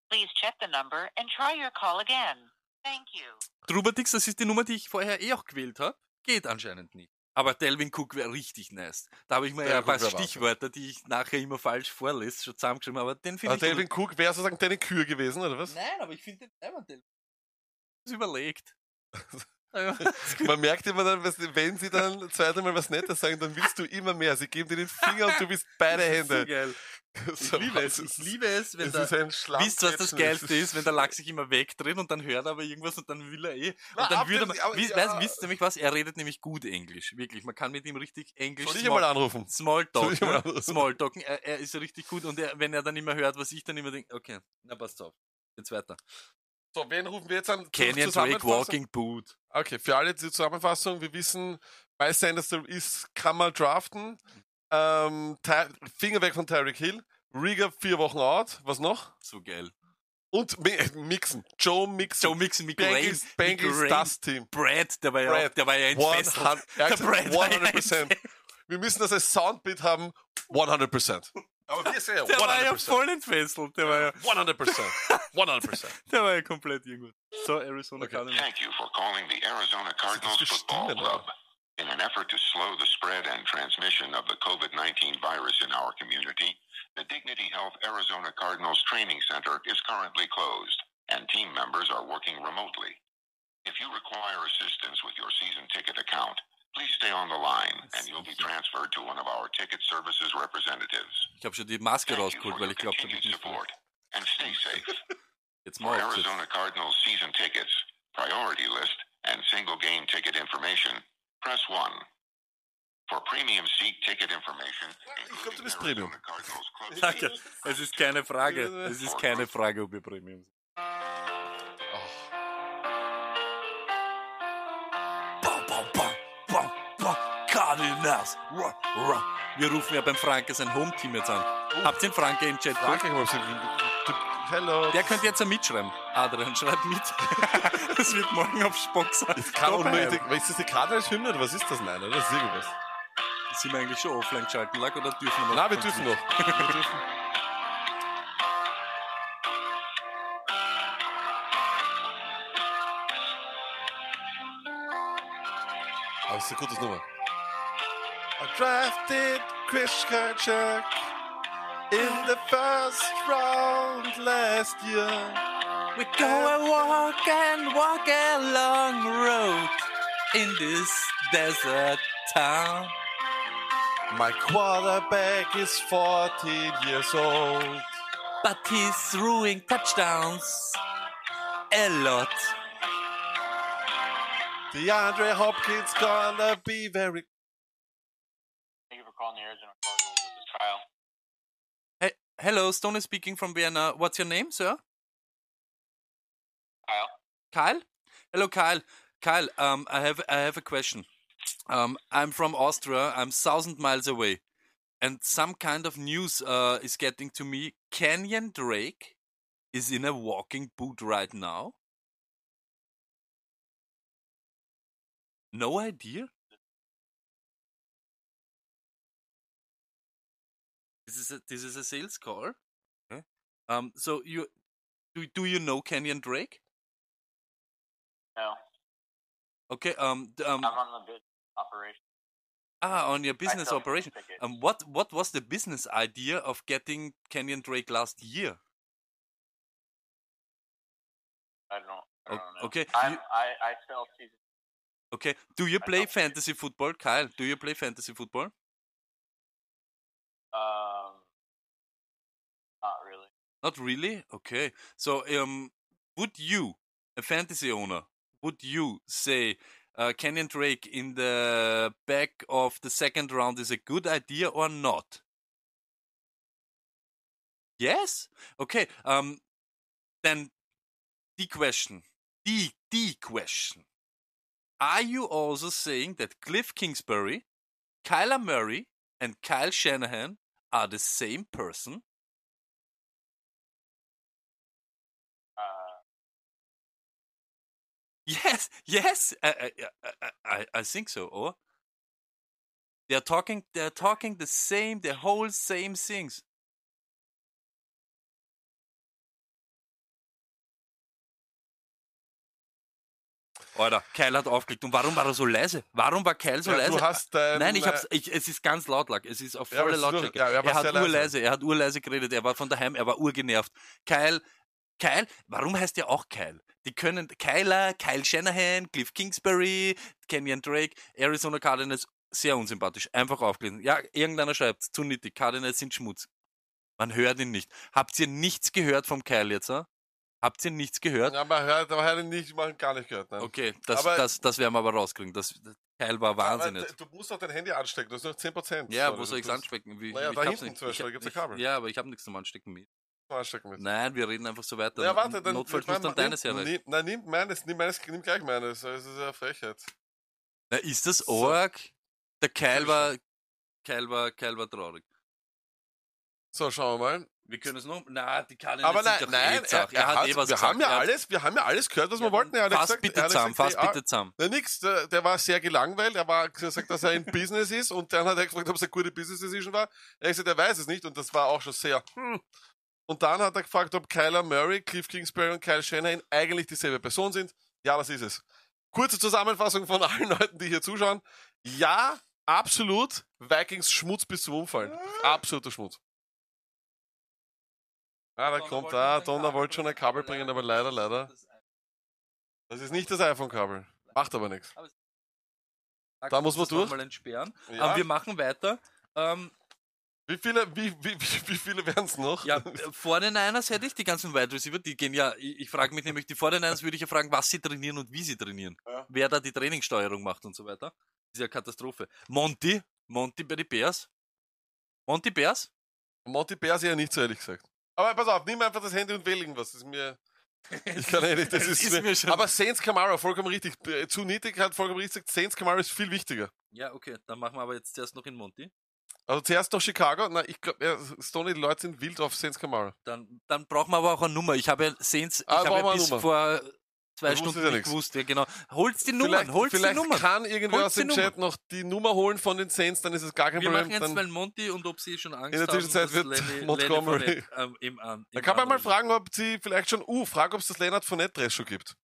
S6: Please check the number and try your call again. Thank you.
S2: Trubadix, das ist die Nummer, die ich vorher eh auch gewählt habe. Geht anscheinend nicht. Aber Delvin Cook wäre richtig nice. Da habe ich mir
S3: Delvin
S2: ja ein paar. Stichwörter, die ich nachher immer falsch vorlese, schon zusammengeschrieben, aber den finde ich.
S3: Delvin Cook wäre sozusagen deine Kür gewesen, oder was?
S2: Nein, aber ich finde den selber Delvin. Das überlegt. *laughs*
S3: Man merkt immer dann, wenn sie dann zweimal was Nettes sagen, dann willst du immer mehr. Sie geben dir den Finger und du bist beide
S2: So
S3: Hände.
S2: geil. Ich liebe es. Ich liebe es, wenn
S3: Es
S2: der, Wisst was das. Geilste ist, wenn der Lachs sich immer wegdreht und dann hört er aber irgendwas und dann will er eh. Und
S3: Na,
S2: dann würde man. Wisst,
S3: ja.
S2: weißt, wisst ihr nämlich was? Er redet nämlich gut Englisch. Wirklich. Man kann mit ihm richtig Englisch
S3: Soll ich ihn mal anrufen?
S2: Smalltalk. Smalltalken. Er, er ist richtig gut und er, wenn er dann immer hört, was ich dann immer denke, okay, na passt auf. Jetzt weiter.
S3: So, wen rufen wir jetzt an?
S2: Canyon Drake? Walking Boot.
S3: Okay, für alle die Zusammenfassung, wir wissen, bei Sanders ist, kann man draften. Ähm, Ty Finger weg von Tyreek Hill. Rieger vier Wochen out. Was noch?
S2: So geil.
S3: Und Mi Mixon. Joe Mixon.
S2: Joe Mixon, Mick
S3: Bengals,
S2: Rain,
S3: Bengals
S2: Mick Rain.
S3: das Team.
S2: Brad, der war ja,
S3: Brad.
S2: der war ja entfesselt.
S3: 100, er hat
S2: Der
S3: gesagt,
S2: Brad war ja
S3: 100%. Wir müssen das als Soundbit haben. 100%. Aber wir sehen
S2: Der war ja
S3: 100%.
S2: voll entfesselt. Der war ja,
S3: 100%. 100%. *laughs*
S2: der war ja komplett irgendwo. So, Arizona
S3: Okay.
S2: Cardinals.
S9: Thank you for calling the Arizona Cardinals
S3: für
S9: Football Club. In an effort to slow the spread and transmission of the COVID 19 virus in our community, the Dignity Health Arizona Cardinals Training Center is currently closed, and team members are working remotely. If you require assistance with your season ticket account, please stay on the line and you'll be transferred to one of our ticket services representatives.
S2: Ich habe schon die Maske rausgeholt,
S9: for
S2: weil ich glaube, da ich nicht
S9: support and stay *laughs* safe.
S2: Jetzt
S9: For
S2: mal.
S9: Arizona Cardinals season tickets, priority list, and single game ticket information, press 1. For premium seat ticket information,
S3: Ich glaube, du bist Premium. *laughs*
S2: Danke. Es ist keine Frage. Es ist keine Frage, ob wir Premium sind. Cardinals. Ruh. Wir rufen ja beim Franke sein Home-Team jetzt an. Habt ihr den Franke im Chat?
S3: Danke, ich gesagt, Hello.
S2: Der könnte jetzt ja mitschreiben. Adrian, schreibt mit. *laughs* Das wird morgen auf Spock sein.
S3: Kann. Ist das die Karte als Hymne oder was ist das? Nein, oder? Das ist irgendwas.
S2: Sind wir eigentlich schon offline geschalten, Lack, oder dürfen wir noch?
S3: Nein, wir dürfen noch. Wir dürfen. Aber das ist eine gute Nummer. I drafted Chris Kirchhoff in the first round last year.
S2: We go and walk and walk a long road in this desert town.
S3: My quarterback is 14 years old.
S2: But he's throwing touchdowns a lot.
S3: DeAndre Hopkins gonna be very.
S8: Thank you for calling the Arizona Cardinals. This is Kyle.
S2: Hey, hello, Stone is speaking from Vienna. What's your name, sir?
S8: Kyle.
S2: Kyle? Hello, Kyle. Kyle, um, I have I have a question. Um, I'm from Austria. I'm thousand miles away, and some kind of news uh, is getting to me. Kenyon Drake is in a walking boot right now. No idea. This is a this is a sales call. Okay. Um. So you do do you know Kenyon Drake?
S8: No.
S2: Okay. Um. um
S8: I'm on the bid operation.
S2: ah, on your business operation.
S8: tickets.
S2: Um. What what was the business idea of getting Kenyon Drake last year?
S8: I don't, I
S2: O-
S8: don't know.
S2: okay,
S8: I'm,
S2: you-
S8: I, I sell season.
S2: Okay. Do you play fantasy football, Kyle? Do you play fantasy football?
S8: Not really.
S2: Not really. Okay. So um, would you, a fantasy owner, would you say uh, Kenyon Drake in the back of the second round is a good idea or not? Yes. Okay. Um, then the question, the the question: Are you also saying that Cliff Kingsbury, Kyler Murray, and Kyle Shanahan are the same person? Yes, yes, I, I, I, I, think so. Or they're talking, they're talking the same, the whole same things. Alter, Kyle hat aufgelegt. Und warum war er so leise? Warum war Kyle so
S3: Ja,
S2: leise?
S3: du hast dein,
S2: Nein, ich hab's,
S3: äh,
S2: ich, es ist ganz laut, Lack. Es ist auf
S3: Ja,
S2: volle
S3: nur-
S2: Lautstärke.
S3: ja, er
S2: er hat
S3: sehr leise.
S2: urleise, er hat urleise geredet. Er war von daheim, er war urgenervt. Kyle, Kyle, warum heißt der auch Kyle? Die können Kyler, Kyle Shanahan, Cliff Kingsbury, Kenyon Drake, Arizona Cardinals, sehr unsympathisch. Einfach aufgelesen. Ja, irgendeiner schreibt, zu nittig, Cardinals sind Schmutz. Man hört ihn nicht. Habt ihr nichts gehört vom Kyle jetzt? Äh? Habt ihr nichts gehört?
S3: Ja, aber hört, aber hört ihn nicht, man gar nicht gehört. Nein.
S2: Okay, das,
S3: Aber-
S2: das, das werden wir aber rauskriegen. Das, das Kyle war Wahnsinn
S3: Aber
S2: jetzt.
S3: d- Du musst doch dein Handy anstecken, du hast noch 10%.
S2: Ja,
S3: So,
S2: wo soll ich's
S3: tust-
S2: anstecken? Wie,
S3: Naja,
S2: ich
S3: da hinten
S2: nicht.
S3: zum Beispiel,
S2: Ich-
S3: da gibt's ein
S2: ich-
S3: Kabel.
S2: Ja, aber ich habe nichts zum Anstecken mit.
S3: Mit.
S2: Nein, wir reden einfach so weiter.
S3: Ja, warte, dann.
S2: Notfalls
S3: nimm-
S2: muss dann deines herreichen.
S3: nimm- Nein, nimm meines, nimm meines, nimm gleich meines. Das ist ja Frechheit.
S2: Na, ist das
S3: So.
S2: arg? Der Kyle war, Kyle war, Kyle war traurig.
S3: So, schauen wir mal.
S2: Wir können es noch. Na, die kann
S3: Aber nein, nein, er, er hat,
S2: eh was
S3: wir
S2: gesagt.
S3: haben ja
S2: Er hat-
S3: alles, wir haben ja alles gehört, was wir
S2: Ja,
S3: wollten. Er hat ja
S2: Fass
S3: gesagt,
S2: bitte
S3: er
S2: zusammen,
S3: gesagt,
S2: fass
S3: ah,
S2: bitte zusammen.
S3: Na nix, der, der war sehr gelangweilt, er war gesagt, dass er in Business ist und dann hat er gefragt, ob es eine gute Business Decision war. Er hat gesagt, er weiß es nicht und das war auch schon sehr, hm. Und dann hat er gefragt, ob Kyler Murray, Cliff Kingsbury und Kyle Shanahan eigentlich dieselbe Person sind. Ja, das ist es. Kurze Zusammenfassung von *laughs* allen Leuten, die hier zuschauen. Ja, absolut. Vikings Schmutz bis zum Umfallen. Absoluter Schmutz. Ah, da kommt,
S2: wollte
S3: ah, Donner wollte schon ein Kabel bringen, aber leider, leider. Das ist nicht das iPhone-Kabel. Macht aber nichts. Da muss man durch.
S2: Mal entsperren.
S3: Ja.
S2: Ähm, wir machen weiter. Ähm,
S3: Wie viele, wie, wie, *laughs* wie, viele werden es noch?
S2: ja, äh, vor den Niners hätte ich die ganzen Wide Receiver, die gehen ja, ich, ich frage mich nämlich, die vor den Niners würde ich ja fragen, was sie trainieren und wie sie trainieren.
S3: Ja.
S2: Wer da die Trainingssteuerung macht und so weiter. Das ist ja Katastrophe. Monty, Monty bei die Bears? Monty Bears?
S3: Monty Bears eher nicht so, ehrlich gesagt. Aber pass auf, nimm einfach das Handy und wähl irgendwas. *laughs* Das ist mir. Ich kann eh nicht, das ist, mir,
S2: mir schon.
S3: Aber Saints Camara, vollkommen richtig. Äh, Zu niedrig hat vollkommen richtig gesagt, Saints Camara ist viel wichtiger.
S2: Ja, okay, dann machen wir aber jetzt zuerst noch in Monty.
S3: Also zuerst noch Chicago. Na, ich glaube, ja, Stoney, die Leute sind wild auf Saints Camara.
S2: Dann, dann brauchen wir aber auch eine Nummer. Ich habe ja Saints, ich
S3: Ah,
S2: habe
S3: wir
S2: ja bis
S3: Nummer.
S2: vor zwei
S3: Du
S2: Stunden
S3: ja
S2: nicht gewusst. Ja, genau. Holt's die Nummern,
S3: vielleicht
S2: holt's die Nummern.
S3: kann irgendwer aus dem Chat noch die Nummer holen von den Saints, dann ist es gar kein
S2: Wir
S3: Problem.
S2: machen jetzt
S3: Dann,
S2: mal Monty und ob sie schon Angst
S3: In der Zwischenzeit
S2: haben,
S3: wird
S2: Lenny- *laughs*
S3: Montgomery-
S2: Lenny Fournette, ähm, im, An-
S3: da kann man mal fragen, ob sie vielleicht schon, uh, frag, ob es das Leonard Fournette Dress schon gibt.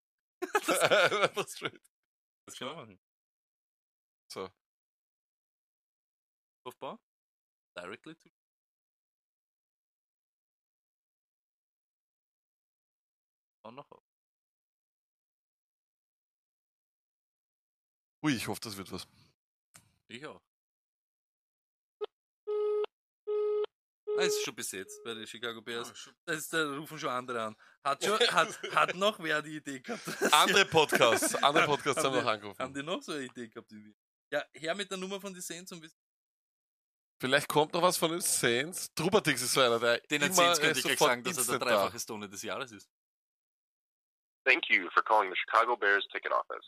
S3: Einfach straight. *laughs*
S2: Das können *laughs* wir machen.
S3: So.
S2: Aufbau? Directly to. Auch noch auf.
S3: Ui, ich hoffe, das wird was.
S2: Ich auch. Ah, ist schon besetzt bei den Chicago Bears. Da, ist, da rufen schon andere an. Hat, *laughs* schon, hat, hat noch wer die Idee gehabt?
S3: Andere Podcasts, andere Podcasts haben
S2: die,
S3: noch angerufen.
S2: Haben die noch so eine Idee gehabt wie wir? Ja, her mit der Nummer von den Saints und bis
S3: Vielleicht kommt noch was von den Saints. Trubertix ist so einer, der
S2: den
S3: immer
S2: Saints
S3: äh,
S2: könnte ich gleich sagen, dass er der dreifache Stone des Jahres ist.
S9: Thank you for calling the Chicago Bears ticket office.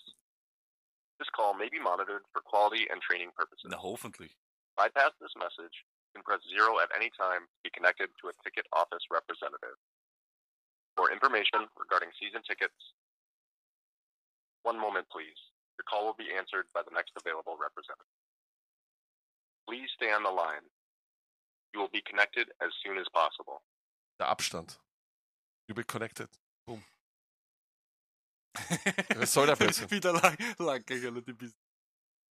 S9: This call may be monitored for quality and training purposes.
S2: Na, hoffentlich.
S9: Bypass this message and press zero at any time to be connected to a ticket office representative. For information regarding season tickets, one moment please. Your call will be answered by the next available representative. Please stay on the line. You will be connected as soon as possible.
S3: Der Abstand. You will be connected. Boom. Was soll der Blödsinn?
S2: Wieder lang, lang gleich alle die Bis-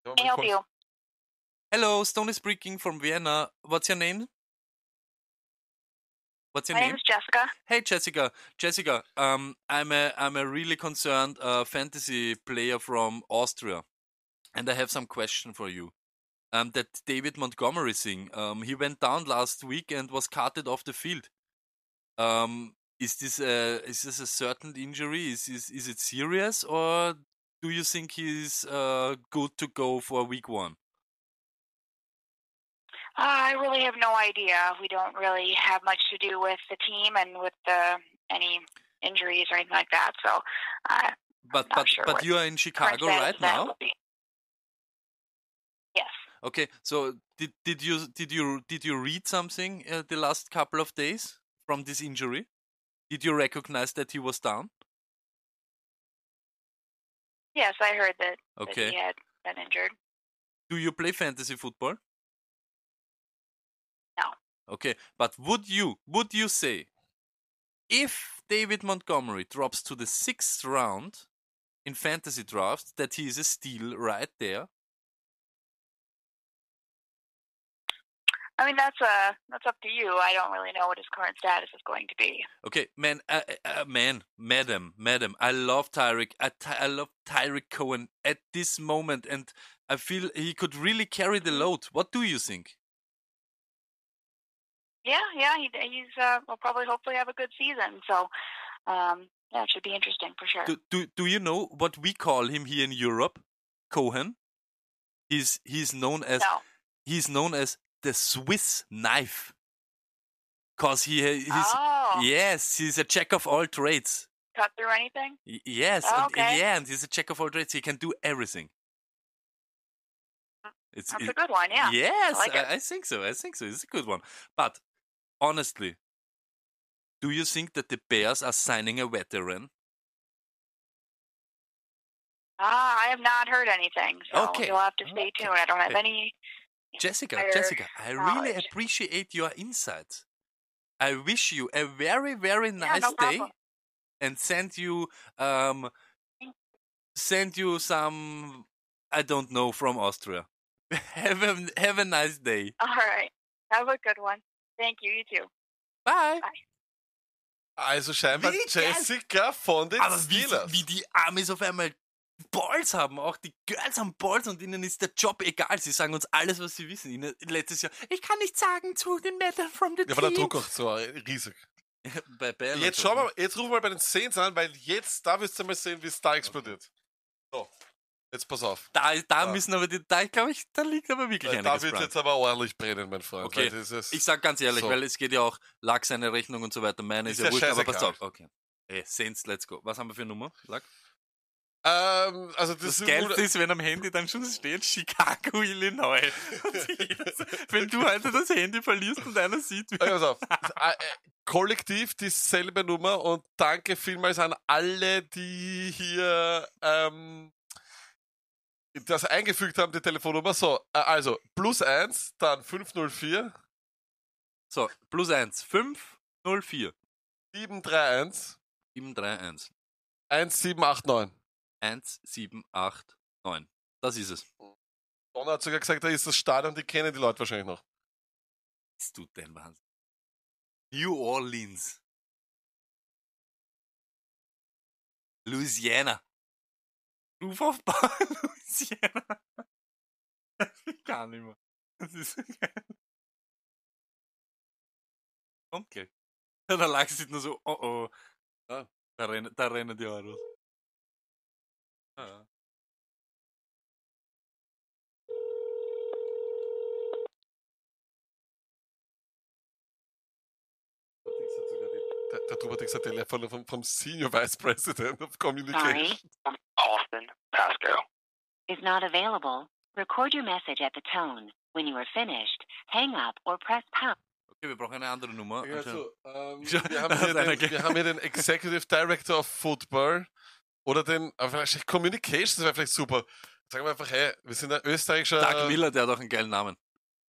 S3: Ja,
S10: Can I help you?
S2: Hello, Stone is speaking from Vienna. What's your name? What's your
S10: My
S2: name?
S10: name is Jessica.
S2: Hey Jessica, Jessica, um, I'm a I'm a really concerned uh, fantasy player from Austria, and I have some question for you. Um, that David Montgomery thing, um, he went down last week and was carted off the field. Um, is this a is this a certain injury? Is is is it serious, or do you think he's uh, good to go for week one?
S10: Uh, I really have no idea. We don't really have much to do with the team and with the any injuries or anything like that. So, uh,
S2: But
S10: not
S2: but
S10: sure
S2: but you are in Chicago right now.
S10: Will be. Yes.
S2: Okay, so did did you did you did you read something uh, the last couple of days from this injury? Did you recognize that he was down?
S10: Yes, I heard that, that
S2: Okay.
S10: he had been injured.
S2: Do you play fantasy football?
S10: No.
S2: Okay, but would you would you say if David Montgomery drops to the sixth round in fantasy drafts that he is a steal right there?
S10: I mean, that's uh that's up to you. I don't really know what his current status is going to be.
S2: Okay, man, uh, uh, uh, man, madam, madam, I love Tyreek. I, Ty- I love Tyreek Cohen at this moment, and I feel he could really carry the load. What do you think?
S10: Yeah, yeah, he, he's uh will probably hopefully have a good season. So, um, yeah, it should be interesting for sure.
S2: Do, do do you know what we call him here in Europe? Cohen. He's he's known as
S10: no.
S2: he's known as the Swiss knife. Cause he he's
S10: oh,
S2: yes he's a jack of all trades.
S10: cut through anything?
S2: Yes,
S10: Oh,
S2: and,
S10: okay.
S2: yeah, and he's a jack of all trades. He can do everything. It's
S10: That's
S2: it-
S10: a good one. Yeah.
S2: Yes,
S10: like.
S2: I, I think so. I think so. It's a good one. But honestly, do you think that the Bears are signing a veteran?
S10: Ah, I have not heard anything. So
S2: Okay.
S10: you'll have to stay tuned. I don't have
S2: Okay.
S10: any.
S2: Jessica,
S10: Prior
S2: Jessica, I really appreciate your insights. I wish you a very, very
S10: Yeah,
S2: nice
S10: no
S2: day
S10: problem.
S2: and send you um send you some I don't know from Austria. *laughs* have a have a nice day.
S10: All right. Have a good one. Thank you. You too.
S2: Bye. Bye.
S3: Also scheinbar
S2: Wie.
S3: Jessica von den
S2: Aber wie, wie die Amis auf einmal Balls haben, auch die Girls haben Balls und ihnen ist der Job egal. Sie sagen uns alles, was sie wissen. Ihnen, letztes Jahr, ich kann nicht sagen zu den Männern from the
S3: ja, war der. Druck auch so riesig. *laughs*
S2: bei
S3: Jetzt schauen wir mal, jetzt rufen wir bei den Saints an, weil jetzt, da wirst du mal sehen, wie es da explodiert. So. Jetzt pass auf.
S2: Da, da
S3: Ja.
S2: müssen aber die, da glaube ich, da liegt aber wirklich
S3: Äh,
S2: einiges
S3: Da wird jetzt aber ordentlich brennen, mein Freund.
S2: Okay.
S3: ist-
S2: Ich sag ganz ehrlich,
S3: So.
S2: weil es geht ja auch, lag seine Rechnung und so weiter. Meine ist,
S3: Ist
S2: ja
S3: ja
S2: wurscht, aber pass auf. Okay. Ey, Saints, let's go. Was haben wir für eine Nummer? Lag?
S3: Ähm, also das,
S2: Das,
S3: ist
S2: Geilste ist, wenn am Handy dann schon steht Chicago, Illinois. *laughs* Wenn du heute das Handy verlierst und einer sieht, wie
S3: Okay, pass auf. Äh, äh, Kollektiv dieselbe Nummer und danke vielmals an alle, die hier ähm, das eingefügt haben, die Telefonnummer. So, äh, also plus eins, dann 504
S2: So, plus eins. 504
S3: 731
S2: 731
S3: 1789.
S2: 1789. Das ist es.
S3: Donner hat sogar gesagt, da ist das Stadion, die kennen die Leute wahrscheinlich noch.
S2: Bist du denn Wahnsinn? New Orleans. Louisiana. Rufaufbau *laughs* Louisiana. Ich *laughs* kann nicht mehr. Das ist so geil. Kommt gleich. Da lag es nur so, oh oh.
S3: Ah.
S2: Da, rennen, da rennen die Euros. Ah.
S3: Der, der Tubatix hat Telefon vom, vom Senior Vice President of Communication.
S11: Sorry.
S12: Austin, Pasco.
S13: Is not available. Record your message at the tone. When you are finished, hang up or press pound.
S2: Okay, wir brauchen eine andere Nummer.
S3: Ja,
S2: anscheinend.
S3: so, *laughs* ähm,
S2: Schau,
S3: wir, haben
S2: da
S3: hier
S2: hat einer
S3: den, wir haben hier den Executive Director of Football oder den, aber vielleicht Communications wäre vielleicht super. Sagen wir einfach, hey, wir sind ein österreichischer.
S2: Doug Miller, der hat auch einen geilen Namen.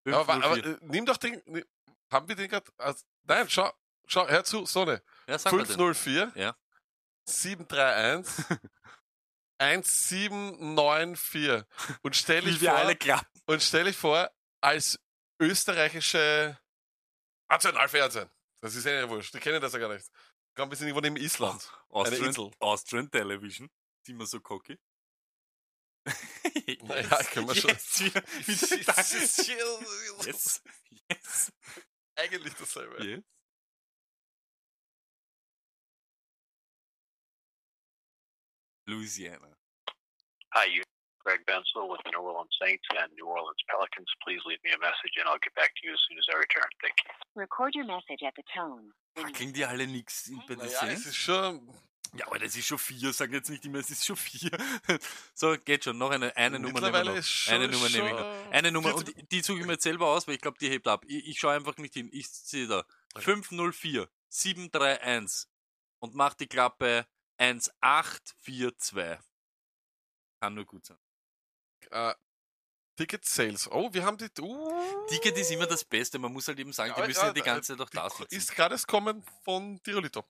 S3: aber, aber, aber
S2: 504.
S3: äh, nimm doch den, haben wir den gerade? Nein, schau, schau, hör zu, Sonne.
S2: ja, sag mal den.
S3: 504
S2: Ja.
S3: 731 1794 *laughs* und stell
S2: wir
S3: vor, und stell dich vor, als österreichische Nationalfernsehen. Das ist ja nicht wurscht. Die kennen das ja gar nicht. Glaube, wir sind irgendwo neben Island.
S2: Austrian,
S3: Insel.
S2: Austrian Television. Sind wir so cocky? *laughs*
S3: Naja, können wir schon.
S2: Yes, wieder, *laughs* wieder yes, yes,
S3: Eigentlich dasselbe.
S2: yes. Louisiana.
S12: Hi, you. Greg Bensel with the New Orleans Saints and New Orleans Pelicans. Please leave me a message and I'll get back to you as soon as I return. Thank you.
S13: Record your message at the tone. You
S2: Klingen die alle nix in- bei den
S3: Naja, es ist schon.
S2: Ja, aber das ist schon vier. Sag jetzt nicht immer, es ist schon vier. *laughs* So, geht schon. Noch eine, eine Nummer nehmen wir noch.
S3: schon.
S2: Eine Nummer nehme ich noch. Eine Nummer. Und die, die suche ich mir jetzt selber aus, weil ich glaube, die hebt ab. Ich, ich schaue einfach nicht hin. Ich sehe da. 504 731 und mach die Klappe 1842. Kann nur gut sein.
S3: Äh, Ticket Sales. Oh, wir haben die. Uh,
S2: Ticket ist immer das Beste. Man muss halt eben sagen, die
S3: Ja,
S2: müssen
S3: ja,
S2: ja die
S3: äh,
S2: ganze Zeit doch
S3: die
S2: da sitzen.
S3: Ist gerade das Kommen von Tirolito.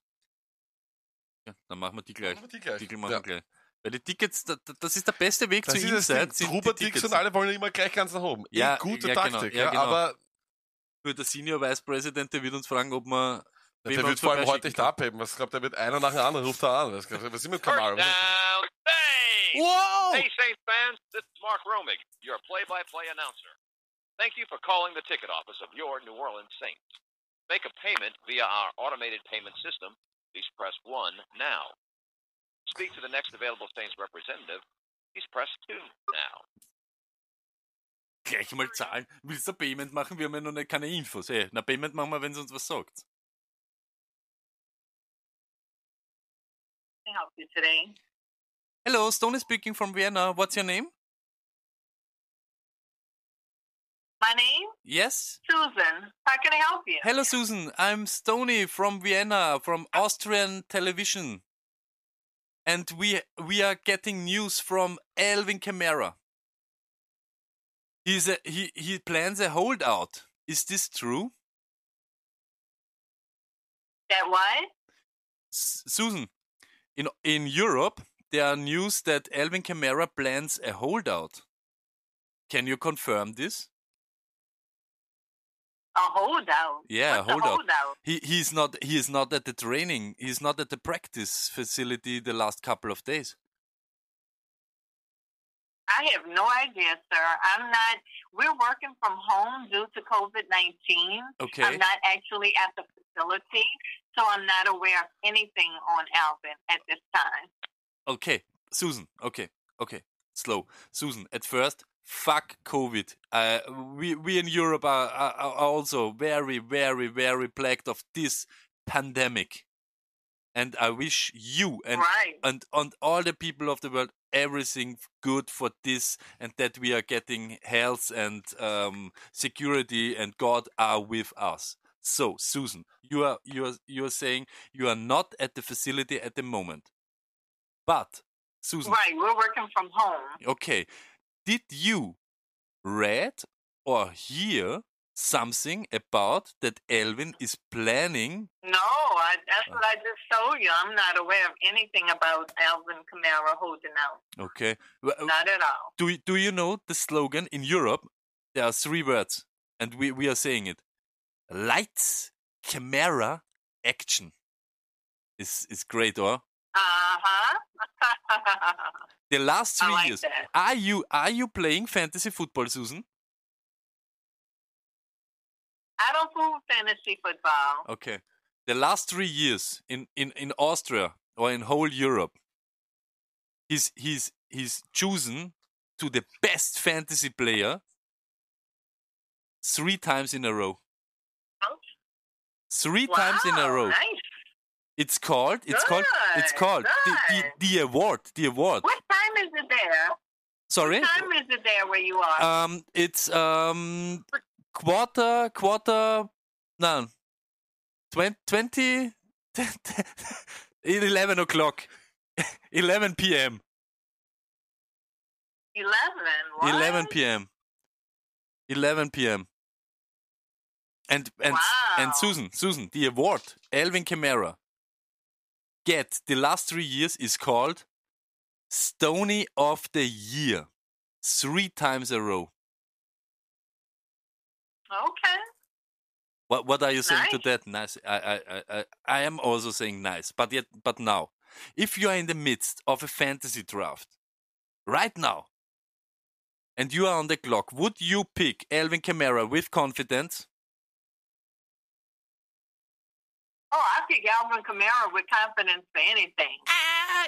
S2: Ja, dann machen wir die gleich.
S3: Machen wir die gleich.
S2: Die machen
S3: Ja.
S2: wir gleich. Weil die Tickets, da- da- das ist der beste Weg
S3: Das
S2: zu Inside. Sind die
S3: Trubadix
S2: Tickets.
S3: und alle wollen immer gleich ganz nach oben.
S2: Ja,
S3: gute
S2: ja, genau,
S3: Taktik,
S2: ja,
S3: ja,
S2: genau.
S3: aber
S2: Nur der Senior Vice President, der wird uns fragen, ob man. wen
S3: der
S2: wir
S3: wird vor allem heute nicht abheben. Was glaubt, der wird einer nach dem anderen ruft er an. Was, was ist mit Kamal?
S12: Down, Saints! Hey, Saints fans, this is Mark Romig, your play-by-play announcer. Thank you for calling the ticket office of your New Orleans Saints. Make a payment via our automated payment system. Please press 1 now. Speak to the next available Saints representative. Please press 2 now.
S2: Gleich mal zahlen. Willst du Payment machen? Wir haben ja noch nicht keine Infos. Ey, na, Payment machen wir, wenn sie uns was sagt.
S14: Can I help you today?
S2: Hello, Stone is speaking from Vienna. What's your name?
S14: My name?
S2: Yes?
S14: Susan. How can I help you?
S2: Hello, Susan. I'm Stony from Vienna, from Austrian television. And we we are getting news from Elvin Kamara. He's a, he he plans a holdout. Is this true?
S14: That what?
S2: S- Susan, in in Europe there are news that Alvin Kamara plans a holdout. Can you confirm this?
S14: A holdout.
S2: Yeah,
S14: What's a
S2: holdout.
S14: holdout?
S2: He he's not he is not at the training. He's not at the practice facility the last couple of days.
S14: I have no idea, sir. I'm not. We're working from home due to COVID 19.
S2: Okay.
S14: I'm not actually at the facility, so I'm not aware of anything on Alvin at this time.
S2: Okay, Susan. Okay, okay. slow. Susan, at first, fuck COVID. Uh, we we in Europe are, are, are also very, very, very plagued of this pandemic. And I wish you and
S14: Right.
S2: and and all the people of the world everything good for this and that we are getting health and um, security and God are with us. So, Susan, you are you are you are saying you are not at the facility at the moment, but Susan,
S14: Right, we're working from home.
S2: okay, did you read or hear something about that Elvin is planning?
S14: No, I, that's what I just told you. I'm not aware of anything about Alvin Kamara holding out.
S2: Okay, w-
S14: Not at all.
S2: do do you know the slogan in Europe? There are three words, and we we are saying it: lights, camera, action. Is is great, or
S14: Uh huh. *laughs*
S2: the last three
S14: like
S2: years.
S14: that.
S2: Are you are you playing fantasy football, Susan?
S14: I don't do fantasy football.
S2: Okay, the last three years in in in Austria or in whole Europe, he's he's he's chosen to the best fantasy player three times in a row. Three times in a row.
S14: Nice.
S2: It's called. It's called. It's called the, the the award. The award.
S14: What time is it there?
S2: Sorry.
S14: What time is it there where you are?
S2: Um, it's um quarter quarter. No. 20, 20 *laughs* 11 o'clock. *laughs* 11 p.m.
S14: 11. What?
S2: 11 p.m. 11 p.m. And and and Susan, Susan, the award Elvin Kamara get the last three years is called Stony of the Year, three times a row.
S14: Okay.
S2: What what are you saying to that? Nice. I I I I I am also saying nice, but yet but now, if you are in the midst of a fantasy draft, right now, and you are on the clock, would you pick Elvin Kamara with confidence?
S14: Oh, I pick Alvin Kamara with confidence for anything.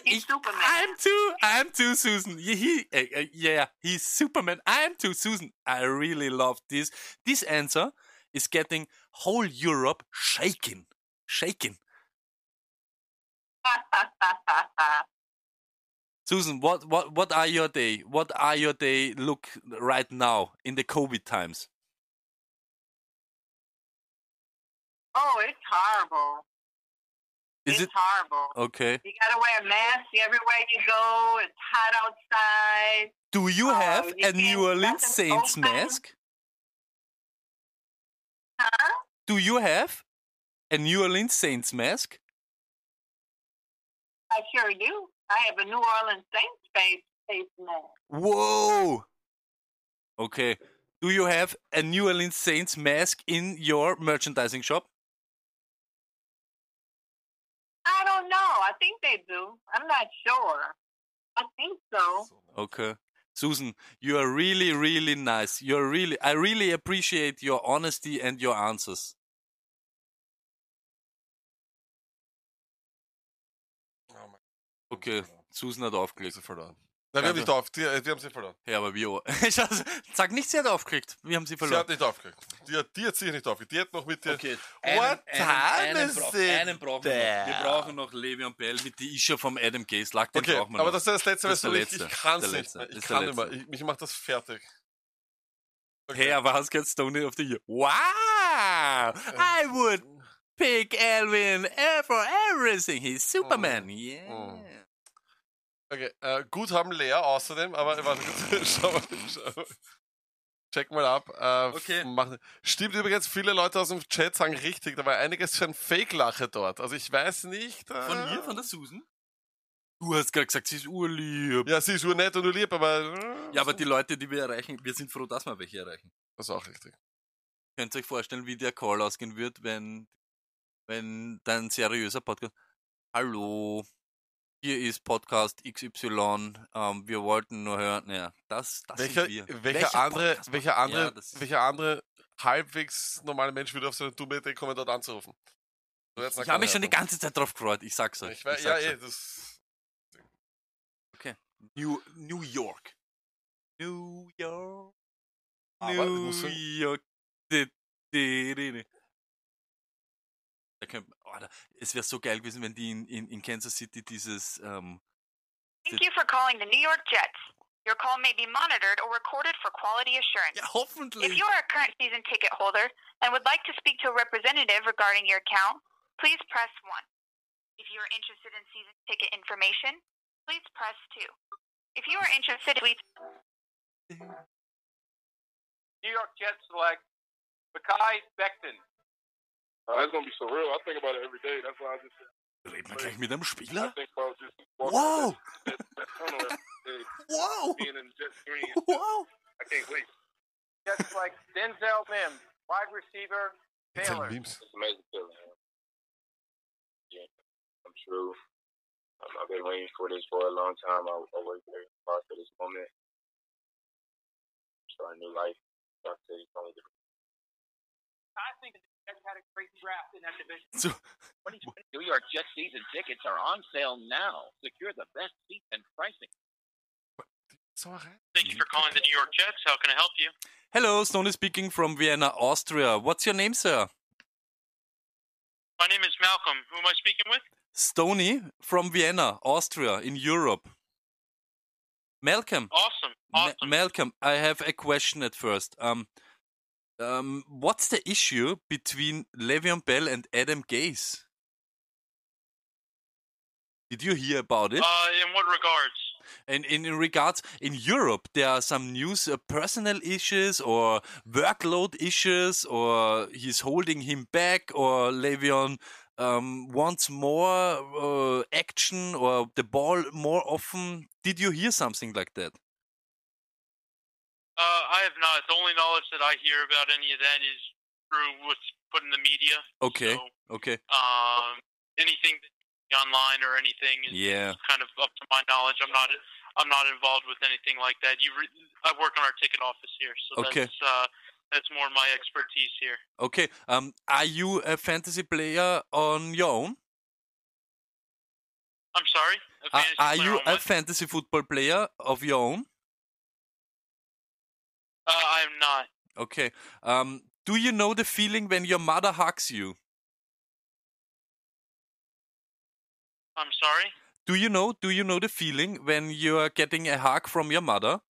S14: He's Superman.
S2: I'm too. I'm too, Susan. He, he uh, uh, yeah, he's Superman. I'm too, Susan. I really love this. This answer is getting whole Europe shaking, shaking. *laughs* Susan, what what what are your day? What are your day look right now in the COVID times?
S14: Oh, it's horrible.
S2: Is
S14: it's
S2: it
S14: horrible.
S2: okay?
S14: You gotta wear a mask everywhere you go. It's hot outside.
S2: Do you
S14: Oh,
S2: have
S14: you
S2: a New Orleans Saints
S14: open.
S2: mask?
S14: Huh?
S2: Do you have a New Orleans Saints mask?
S14: I sure do. I have a New Orleans Saints face face mask.
S2: Whoa. Okay. Do you have a New Orleans Saints mask in your merchandising shop?
S14: Don't know. I think they do. I'm not sure. I think so.
S2: Okay. Susan, you are really, really nice. You're really, I really appreciate your honesty and your answers. Oh okay, Susan hat aufgelegt.
S3: verloren. Nein, wir haben nicht auf, die, die haben sie verloren.
S2: Ja, aber wir. *laughs* Sag nicht, sie hat aufgelegt. Wir haben sie
S3: Sie
S2: verloren.
S3: hat nicht aufgeregt. Die, hat- die hat sich nicht aufgeregt. Die hat noch mit dir.
S2: Okay, einen,
S3: time
S2: einen,
S3: is
S2: brauch, einen brauchen wir noch. Wir brauchen noch Le'Veon Bell mit die Isha vom Adam Gase. Lag, den
S3: Okay,
S2: brauchen wir
S3: aber
S2: noch.
S3: das ist das letzte,
S2: Das ist
S3: was
S2: der
S3: ich, ich
S2: letzte.
S3: kann es nicht
S2: letzte.
S3: mehr.
S2: Das
S3: Ich
S2: der
S3: kann nicht mehr.
S2: letzte.
S3: Ich, mich macht das fertig.
S2: Hey, aber hast gehört Stony of the Year? Wow! I would pick Elvin for everything. He's Superman. Yeah.
S3: Okay, äh, Guthaben leer außerdem, aber *laughs* warte kurz, schau mal, schau mal. Check mal ab. Äh,
S2: Okay.
S3: Machen. Stimmt übrigens, viele Leute aus dem Chat sagen richtig, da war einiges für ein Fake-Lache dort. Also ich weiß nicht. Äh,
S2: Von mir, von der Susan? Du hast gerade gesagt, sie ist urlieb.
S3: Ja, sie ist urnett und urlieb, aber. äh,
S2: Ja, aber die Leute, die wir erreichen, wir sind froh, dass wir welche erreichen.
S3: Das ist auch richtig.
S2: Könnt ihr euch vorstellen, wie der Call ausgehen wird, wenn, wenn dein seriöser Podcast. Hallo, hier ist Podcast XY. Ähm, wir wollten nur hören. Naja, das, das
S3: Welcher,
S2: sind wir.
S3: welcher, andere,
S2: Podcast
S3: welcher andere,
S2: Ja, das,
S3: welcher andere halbwegs normale Mensch würde auf so eine dumme Idee kommen, dort anzurufen? So, jetzt
S2: ich habe mich schon die ganze Zeit drauf gefreut. Ich sag's euch.
S3: Ich weiß,
S2: ich
S3: ja,
S2: sag's
S3: eh, das.
S2: Okay. New, New York. New York.
S3: Aber ich
S2: New York. Di, di. Da könnt, oh, da, es wäre so geil gewesen, wenn die in, in, in Kansas City dieses ähm,
S10: Thank you for calling the New York Jets. Your call may be monitored or recorded for quality assurance.
S2: Ja, hoffentlich.
S10: If you are a current season ticket holder and would like to speak to a representative regarding your account, please press 1. If you are interested in season ticket information, please press 2. If you are interested, please
S8: New York Jets select Makai Becton.
S15: That's gonna be surreal. I think about it every day. That's why I just.
S2: Reden wir gleich mit einem
S15: I
S2: Spieler?
S15: think about
S2: Wow!
S15: that, that tunnel and *laughs*
S2: Wow!
S15: being in Jet green. *laughs*
S2: Wow!
S15: I can't wait.
S8: Jets select Denzel Mims, wide receiver,
S3: Jetzt ein
S8: Baylor.
S15: It's amazing feeling. Man. Yeah, I'm true. Um, I've been waiting for this for a long time. I, I worked very hard for this moment. Start a new life. Dark City, only different.
S8: I think the Jets had a great draft in that division.
S2: So,
S8: New York Jets season tickets are on sale now. Secure the best seats and pricing.
S3: Sauerei.
S16: Thank you for calling the New York Jets. How can I help you?
S2: hello, Stony speaking from Vienna, Austria. What's your name, sir?
S16: My name is Malcolm. Who am I speaking with?
S2: Stony from Vienna, Austria, in Europe. Malcolm.
S16: Awesome.
S2: Ma-
S16: Awesome.
S2: Malcolm, I have a question at first. Um, um, what's the issue between Le'Veon Bell and Adam Gase? Did you hear about it?
S16: Uh, in what regards?
S2: And in, in regards in Europe, there are some news, uh, personal issues or workload issues, or he's holding him back, or Le'Veon um, wants more uh, action or the ball more often. Did you hear something like that?
S16: Uh, I have not. The only knowledge that I hear about any of that is through what's put in the media.
S2: Okay,
S16: So,
S2: okay,
S16: um, anything that online or anything is
S2: yeah.
S16: kind of up to my knowledge. I'm not. I'm not involved with anything like that. You, re- I work on our ticket office here, so
S2: Okay.
S16: that's uh, that's more my expertise here.
S2: Okay. Um, are you a fantasy player on your own?
S16: I'm sorry.
S2: Are, are you a fantasy football player of your own?
S16: Uh, I am not.
S2: Okay. Um, do you know the feeling when your mother hugs you?
S16: I'm sorry.
S2: Do you know? Do you know the feeling when you are getting a hug from your mother?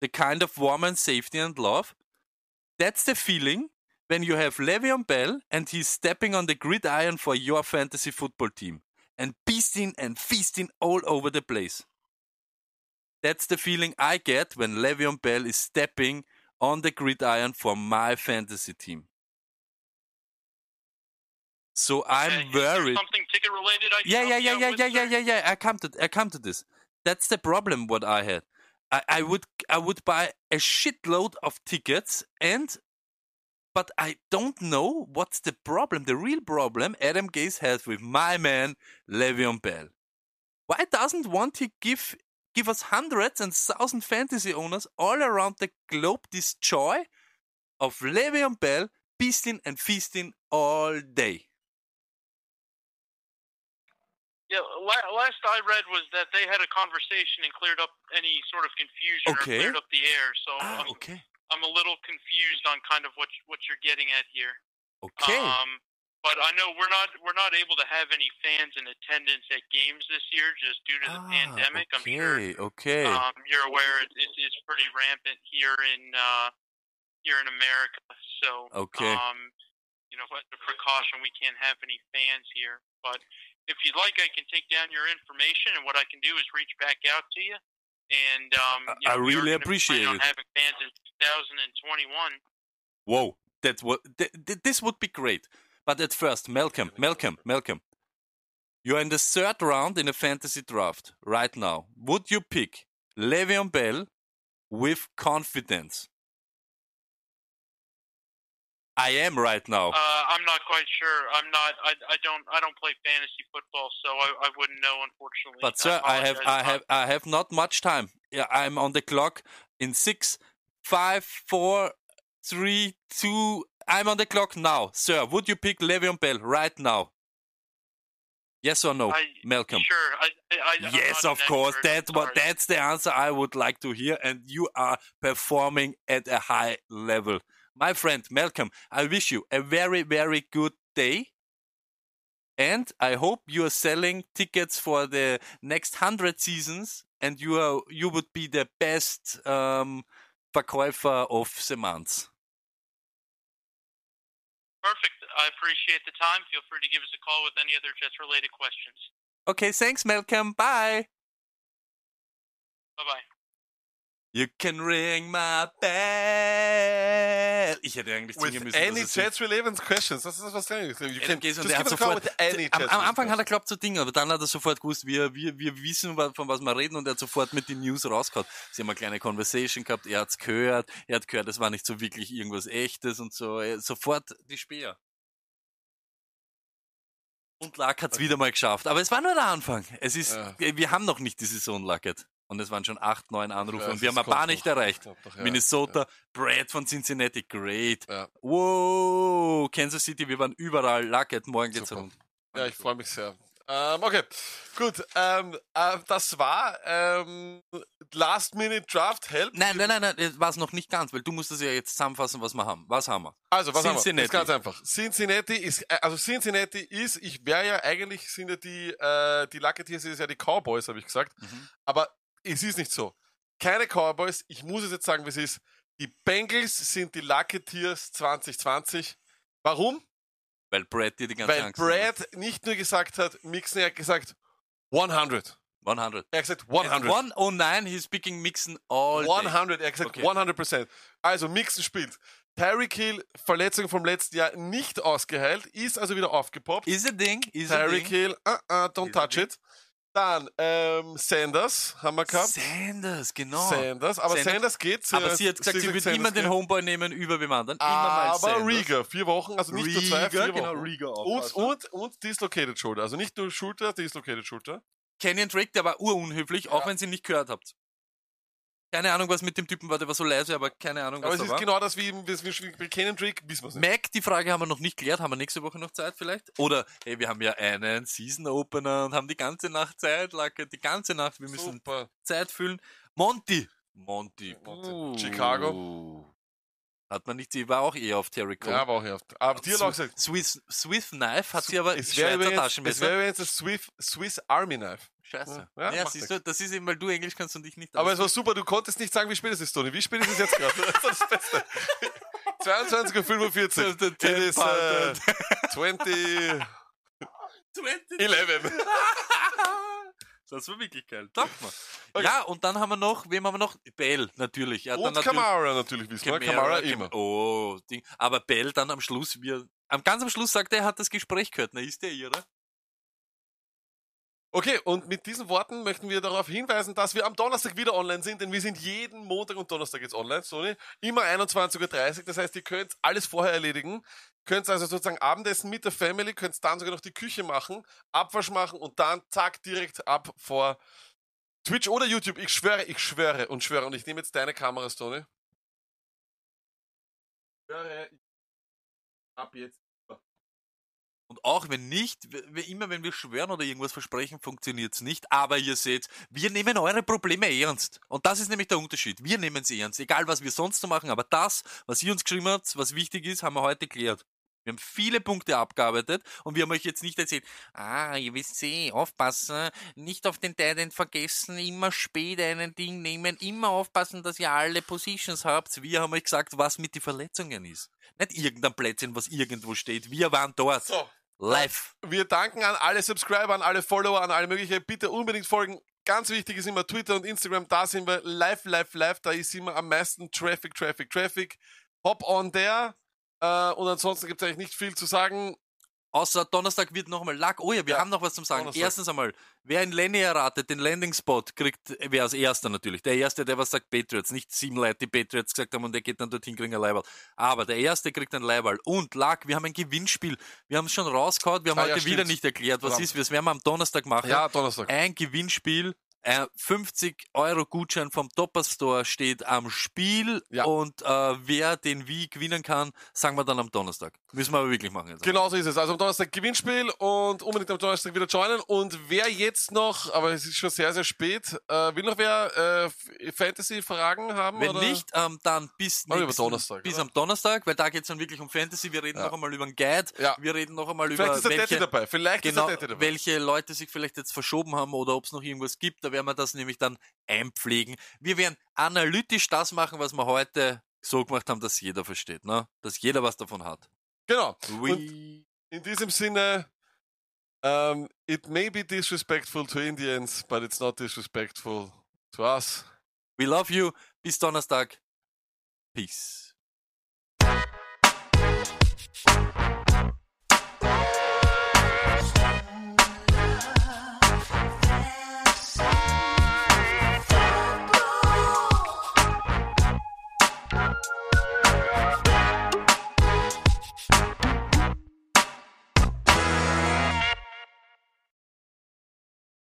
S2: The kind of warm and safety and love. That's the feeling when you have Le'Veon Bell and he's stepping on the gridiron for your fantasy football team and beasting and feasting all over the place. That's the feeling I get when Le'Veon Bell is stepping on the gridiron for my fantasy team. So I'm
S16: Okay,
S2: worried.
S16: Something ticket related? I
S2: Yeah, yeah, yeah, yeah, yeah, yeah, yeah, yeah. I come to I come to this. That's the problem. What I had, I, I mm-hmm. would I would buy a shitload of tickets, and but I don't know what's the problem. The real problem Adam Gase has with my man Le'Veon Bell. Why doesn't want he give give us hundreds and thousand fantasy owners all around the globe this joy of Le'Veon Bell feasting and feasting all day?
S16: Yeah, last I read was that they had a conversation and cleared up any sort of confusion
S2: Okay.
S16: or cleared up the air. So
S2: Ah,
S16: I'm,
S2: okay,
S16: I'm a little confused on kind of what what you're getting at here.
S2: okay.
S16: Um, but I know we're not we're not able to have any fans in attendance at games this year just due to the
S2: Ah,
S16: pandemic. I'm sure
S2: okay, okay.
S16: um, you're aware it, it, it's pretty rampant here in uh, here in America. So
S2: Okay.
S16: um, you know, as a precaution, we can't have any fans here. But if you'd like, I can take down your information, and what I can do is reach back out to you. And um,
S2: I-
S16: you know,
S2: I really appreciate it.
S16: on having fans in 2021.
S2: Whoa, that's what th- th- this would be great. But at first, Malcolm, Malcolm, Malcolm, you're in the third round in a fantasy draft right now. Would you pick Le'Veon Bell with confidence? I am right now.
S16: Uh, I'm not quite sure. I'm not. I, I don't. I don't play fantasy football, so I, I wouldn't know, unfortunately.
S2: But sir, I have. I have, I have not much time. I'm on the clock in six, five, four, three, two. I'm on the clock now, sir. Would you pick Le'Veon Bell right now? Yes or no,
S16: I,
S2: Malcolm?
S16: Sure. I, I,
S2: Yes, of course. That's what. That's the answer I would like to hear. And you are performing at a high level, my friend Malcolm. I wish you a very, very good day. And I hope you are selling tickets for the next hundred seasons, and you are you would be the best um, Verkäufer of the month.
S16: Perfect. I appreciate the time. Feel free to give us a call with any other Jets related questions.
S2: Okay, thanks, Malcolm. Bye.
S16: Bye bye.
S2: You can ring my bell. Ich hätte eigentlich singen
S3: With
S2: müssen.
S3: any Jets relevant questions. Das ist was dran. You can just
S2: er hat
S3: call
S2: sofort,
S3: with any
S2: am, am Anfang hat er geglaubt zu Dingen, aber dann hat er sofort gewusst, wir, wir, wir wissen, von was wir reden und er hat sofort mit den News rausgehauen. Sie haben eine kleine Conversation gehabt, er hat's gehört, er hat gehört, es war nicht so wirklich irgendwas echtes und so, sofort die Speer. Und Lack hat's wieder mal geschafft, aber es war nur der Anfang. Es ist,
S3: Ja.
S2: wir haben noch nicht die Saison Lacket. Und es waren schon acht, neun Anrufe
S3: Ja,
S2: und wir haben ein paar
S3: noch.
S2: nicht erreicht.
S3: Kommt noch, ja,
S2: Minnesota, Brad von Cincinnati, great.
S3: Ja.
S2: Wow, Kansas City, wir waren überall. Lacket, morgen geht's rund.
S3: Ja, ich freue mich sehr. Ähm, okay, gut. Ähm, äh, das war ähm, Last Minute Draft Help.
S2: Nein, nein, nein, nein, das war es noch nicht ganz, weil du musst es ja jetzt zusammenfassen, was wir haben. Was haben wir?
S3: Also, was
S2: Cincinnati.
S3: haben wir? Ist ganz einfach. Cincinnati ist, äh, also Cincinnati ist, ich wäre ja eigentlich, sind ja die, äh, die Lucketeers ist ja die Cowboys, habe ich gesagt.
S2: Mhm.
S3: Aber es ist nicht so. Keine Cowboys, ich muss es jetzt sagen, wie es ist. Die Bengals sind die Lucketeers 2020. Warum?
S2: Weil Brad dir die ganze
S3: Weil
S2: Angst.
S3: Brad nicht nur gesagt hat, Mixon, er hat gesagt 100.
S2: 100.
S3: Er hat gesagt 100.
S2: One, oh nein, he's speaking Mixon all day.
S3: 100, er hat gesagt
S2: Okay.
S3: 100%. Also Mixon spielt. Tyreek Hill, Verletzung vom letzten Jahr nicht ausgeheilt, ist also wieder aufgepoppt.
S2: Is a ding, is a
S3: Tyreek
S2: ding.
S3: Hill, uh, uh, don't
S2: Is a
S3: touch it. Dann ähm, Sanders haben wir gehabt.
S2: Sanders, genau.
S3: Sanders, aber Sanders, geht.
S2: Aber
S3: äh,
S2: sie hat gesagt, sie
S3: sagt,
S2: wird
S3: Sanders
S2: immer den
S3: geht.
S2: Homeboy nehmen über wem anderen. Immer mal
S3: Aber
S2: Sanders.
S3: Rieger, vier Wochen, also nicht nur zwei,
S2: Rieger,
S3: vier Wochen.
S2: genau, Rieger
S3: und,
S2: aufpassen.
S3: und, und Dislocated Shoulder, also nicht nur Schulter, Dislocated Shoulder.
S2: Kenyon Drake, der war urunhöflich, auch wenn sie ihn nicht gehört habt. Keine Ahnung, was mit dem Typen war, der war so leise, aber keine Ahnung,
S3: Aber
S2: was
S3: es
S2: da
S3: ist
S2: war.
S3: genau das wie, wie, wie Kenan Drake, wissen wir es nicht.
S2: Mac, die Frage haben wir noch nicht geklärt. Haben wir nächste Woche noch Zeit vielleicht? Oder, hey, wir haben ja einen Season Opener und haben die ganze Nacht Zeit, Lacke, die ganze Nacht. Wir müssen
S3: Super.
S2: Zeit füllen. Monty. Monty. Uh.
S3: Chicago.
S2: Hat man nicht, sie war auch eher auf Terry Cole.
S3: Ja, aber auch ja. Aber die hat auch gesagt,
S2: Swiss, Swiss Knife hat sie aber
S3: es wäre
S2: Schweizer
S3: es
S2: Taschenmesser.
S3: wäre übrigens das Swiss, Swiss Army Knife.
S2: Scheiße.
S3: Ja,
S2: Ja, siehst du, das ist eben, weil du Englisch kannst und ich nicht.
S3: Aber es war super, du konntest nicht sagen, wie spät es ist, Toni. Wie spät ist es jetzt gerade? *laughs* Das ist das Beste. 22.45 Uhr. It is uh, 20...
S2: 20.
S3: 11.
S2: Das war wirklich geil. Taugt mal. Ja, und dann haben wir noch, wem haben wir noch? Bell, natürlich. Ja,
S3: Und
S2: dann natürlich-
S3: Kamara natürlich, wissen wir. Kamara
S2: Cam-
S3: immer.
S2: Oh, Ding. Aber Bell dann am Schluss, wir, am ganz am Schluss sagt er, er hat das Gespräch gehört. Na, ist der ihre?
S3: Okay, und mit diesen Worten möchten wir darauf hinweisen, dass wir am Donnerstag wieder online sind, denn wir sind jeden Montag und Donnerstag jetzt online, Sony. Immer 21.30 Uhr, das heißt, ihr könnt alles vorher erledigen. Könnt also sozusagen Abendessen mit der Family, könnt dann sogar noch die Küche machen, Abwasch machen und dann zack, direkt ab vor Twitch oder YouTube. Ich schwöre, ich schwöre und schwöre. Und ich nehme jetzt deine Kamera, Tony. Ich schwöre, ich- ab jetzt.
S2: Auch wenn nicht, immer wenn wir schwören oder irgendwas versprechen, funktioniert's nicht. Aber ihr seht, wir nehmen eure Probleme ernst. Und das ist nämlich der Unterschied. Wir nehmen sie ernst. Egal, was wir sonst so machen. Aber das, was ihr uns geschrieben habt, was wichtig ist, haben wir heute geklärt. Wir haben viele Punkte abgearbeitet und wir haben euch jetzt nicht erzählt, ah, ihr wisst eh, aufpassen, nicht auf den Titan vergessen, immer spät einen Ding nehmen, immer aufpassen, dass ihr alle Positions habt. Wir haben euch gesagt, was mit den Verletzungen ist. Nicht irgendein Plätzchen, was irgendwo steht. Wir waren dort.
S3: So.
S2: Live.
S3: Wir danken an alle Subscriber, an alle Follower, an alle möglichen. Bitte unbedingt folgen. Ganz wichtig ist immer Twitter und Instagram. Da sind wir live, live, live. Da ist immer am meisten Traffic, Traffic, Traffic. Hop on there. Äh, und ansonsten gibt es eigentlich nicht viel zu sagen.
S2: Außer Donnerstag wird noch einmal Lack. Oh ja, wir
S3: Ja,
S2: haben noch was zum Sagen.
S3: Donnerstag.
S2: Erstens einmal, wer in Lenny erratet, den Landing-Spot kriegt, wer als Erster natürlich. Der Erste, der was sagt Patriots. Nicht sieben Leute, die Patriots gesagt haben und der geht dann dorthin, kriegt ein Leibwall. Aber der Erste kriegt ein Leibwall. Und Lack, wir haben ein Gewinnspiel. Wir haben es schon rausgehauen. Wir haben
S3: Ah,
S2: heute
S3: ja,
S2: wieder nicht erklärt, was
S3: Verdammt.
S2: ist. Das werden wir am Donnerstag machen.
S3: Ja, Donnerstag.
S2: Ein Gewinnspiel Äh, 50 Euro Gutschein vom Topper Store steht am Spiel und äh, wer den wie gewinnen kann, sagen wir dann am Donnerstag. Müssen wir aber wirklich machen jetzt.
S3: Genau so ist es. Also am Donnerstag Gewinnspiel und unbedingt am Donnerstag wieder joinen. Und wer jetzt noch, aber es ist schon sehr, sehr spät, äh, will noch wer äh, Fantasy-Fragen haben?
S2: Wenn
S3: oder?
S2: nicht, ähm, dann bis, nächsten,
S3: über Donnerstag,
S2: bis
S3: oder?
S2: am Donnerstag, weil da geht's dann wirklich um Fantasy. Wir reden
S3: Ja.
S2: noch einmal über den Guide.
S3: Ja.
S2: Wir reden noch einmal
S3: Vielleicht
S2: über
S3: ist der
S2: welche,
S3: dabei. Vielleicht ist der
S2: genau,
S3: Detti dabei.
S2: welche Leute sich vielleicht jetzt verschoben haben oder ob es noch irgendwas gibt. Da werden wir das nämlich dann einpflegen. Wir werden analytisch das machen, was wir heute so gemacht haben, dass jeder versteht, ne? Dass jeder was davon hat.
S3: Genau. in diesem Sinne, um, it may be disrespectful to Indians, but it's not disrespectful to us.
S2: We love you. Bis Donnerstag. Peace.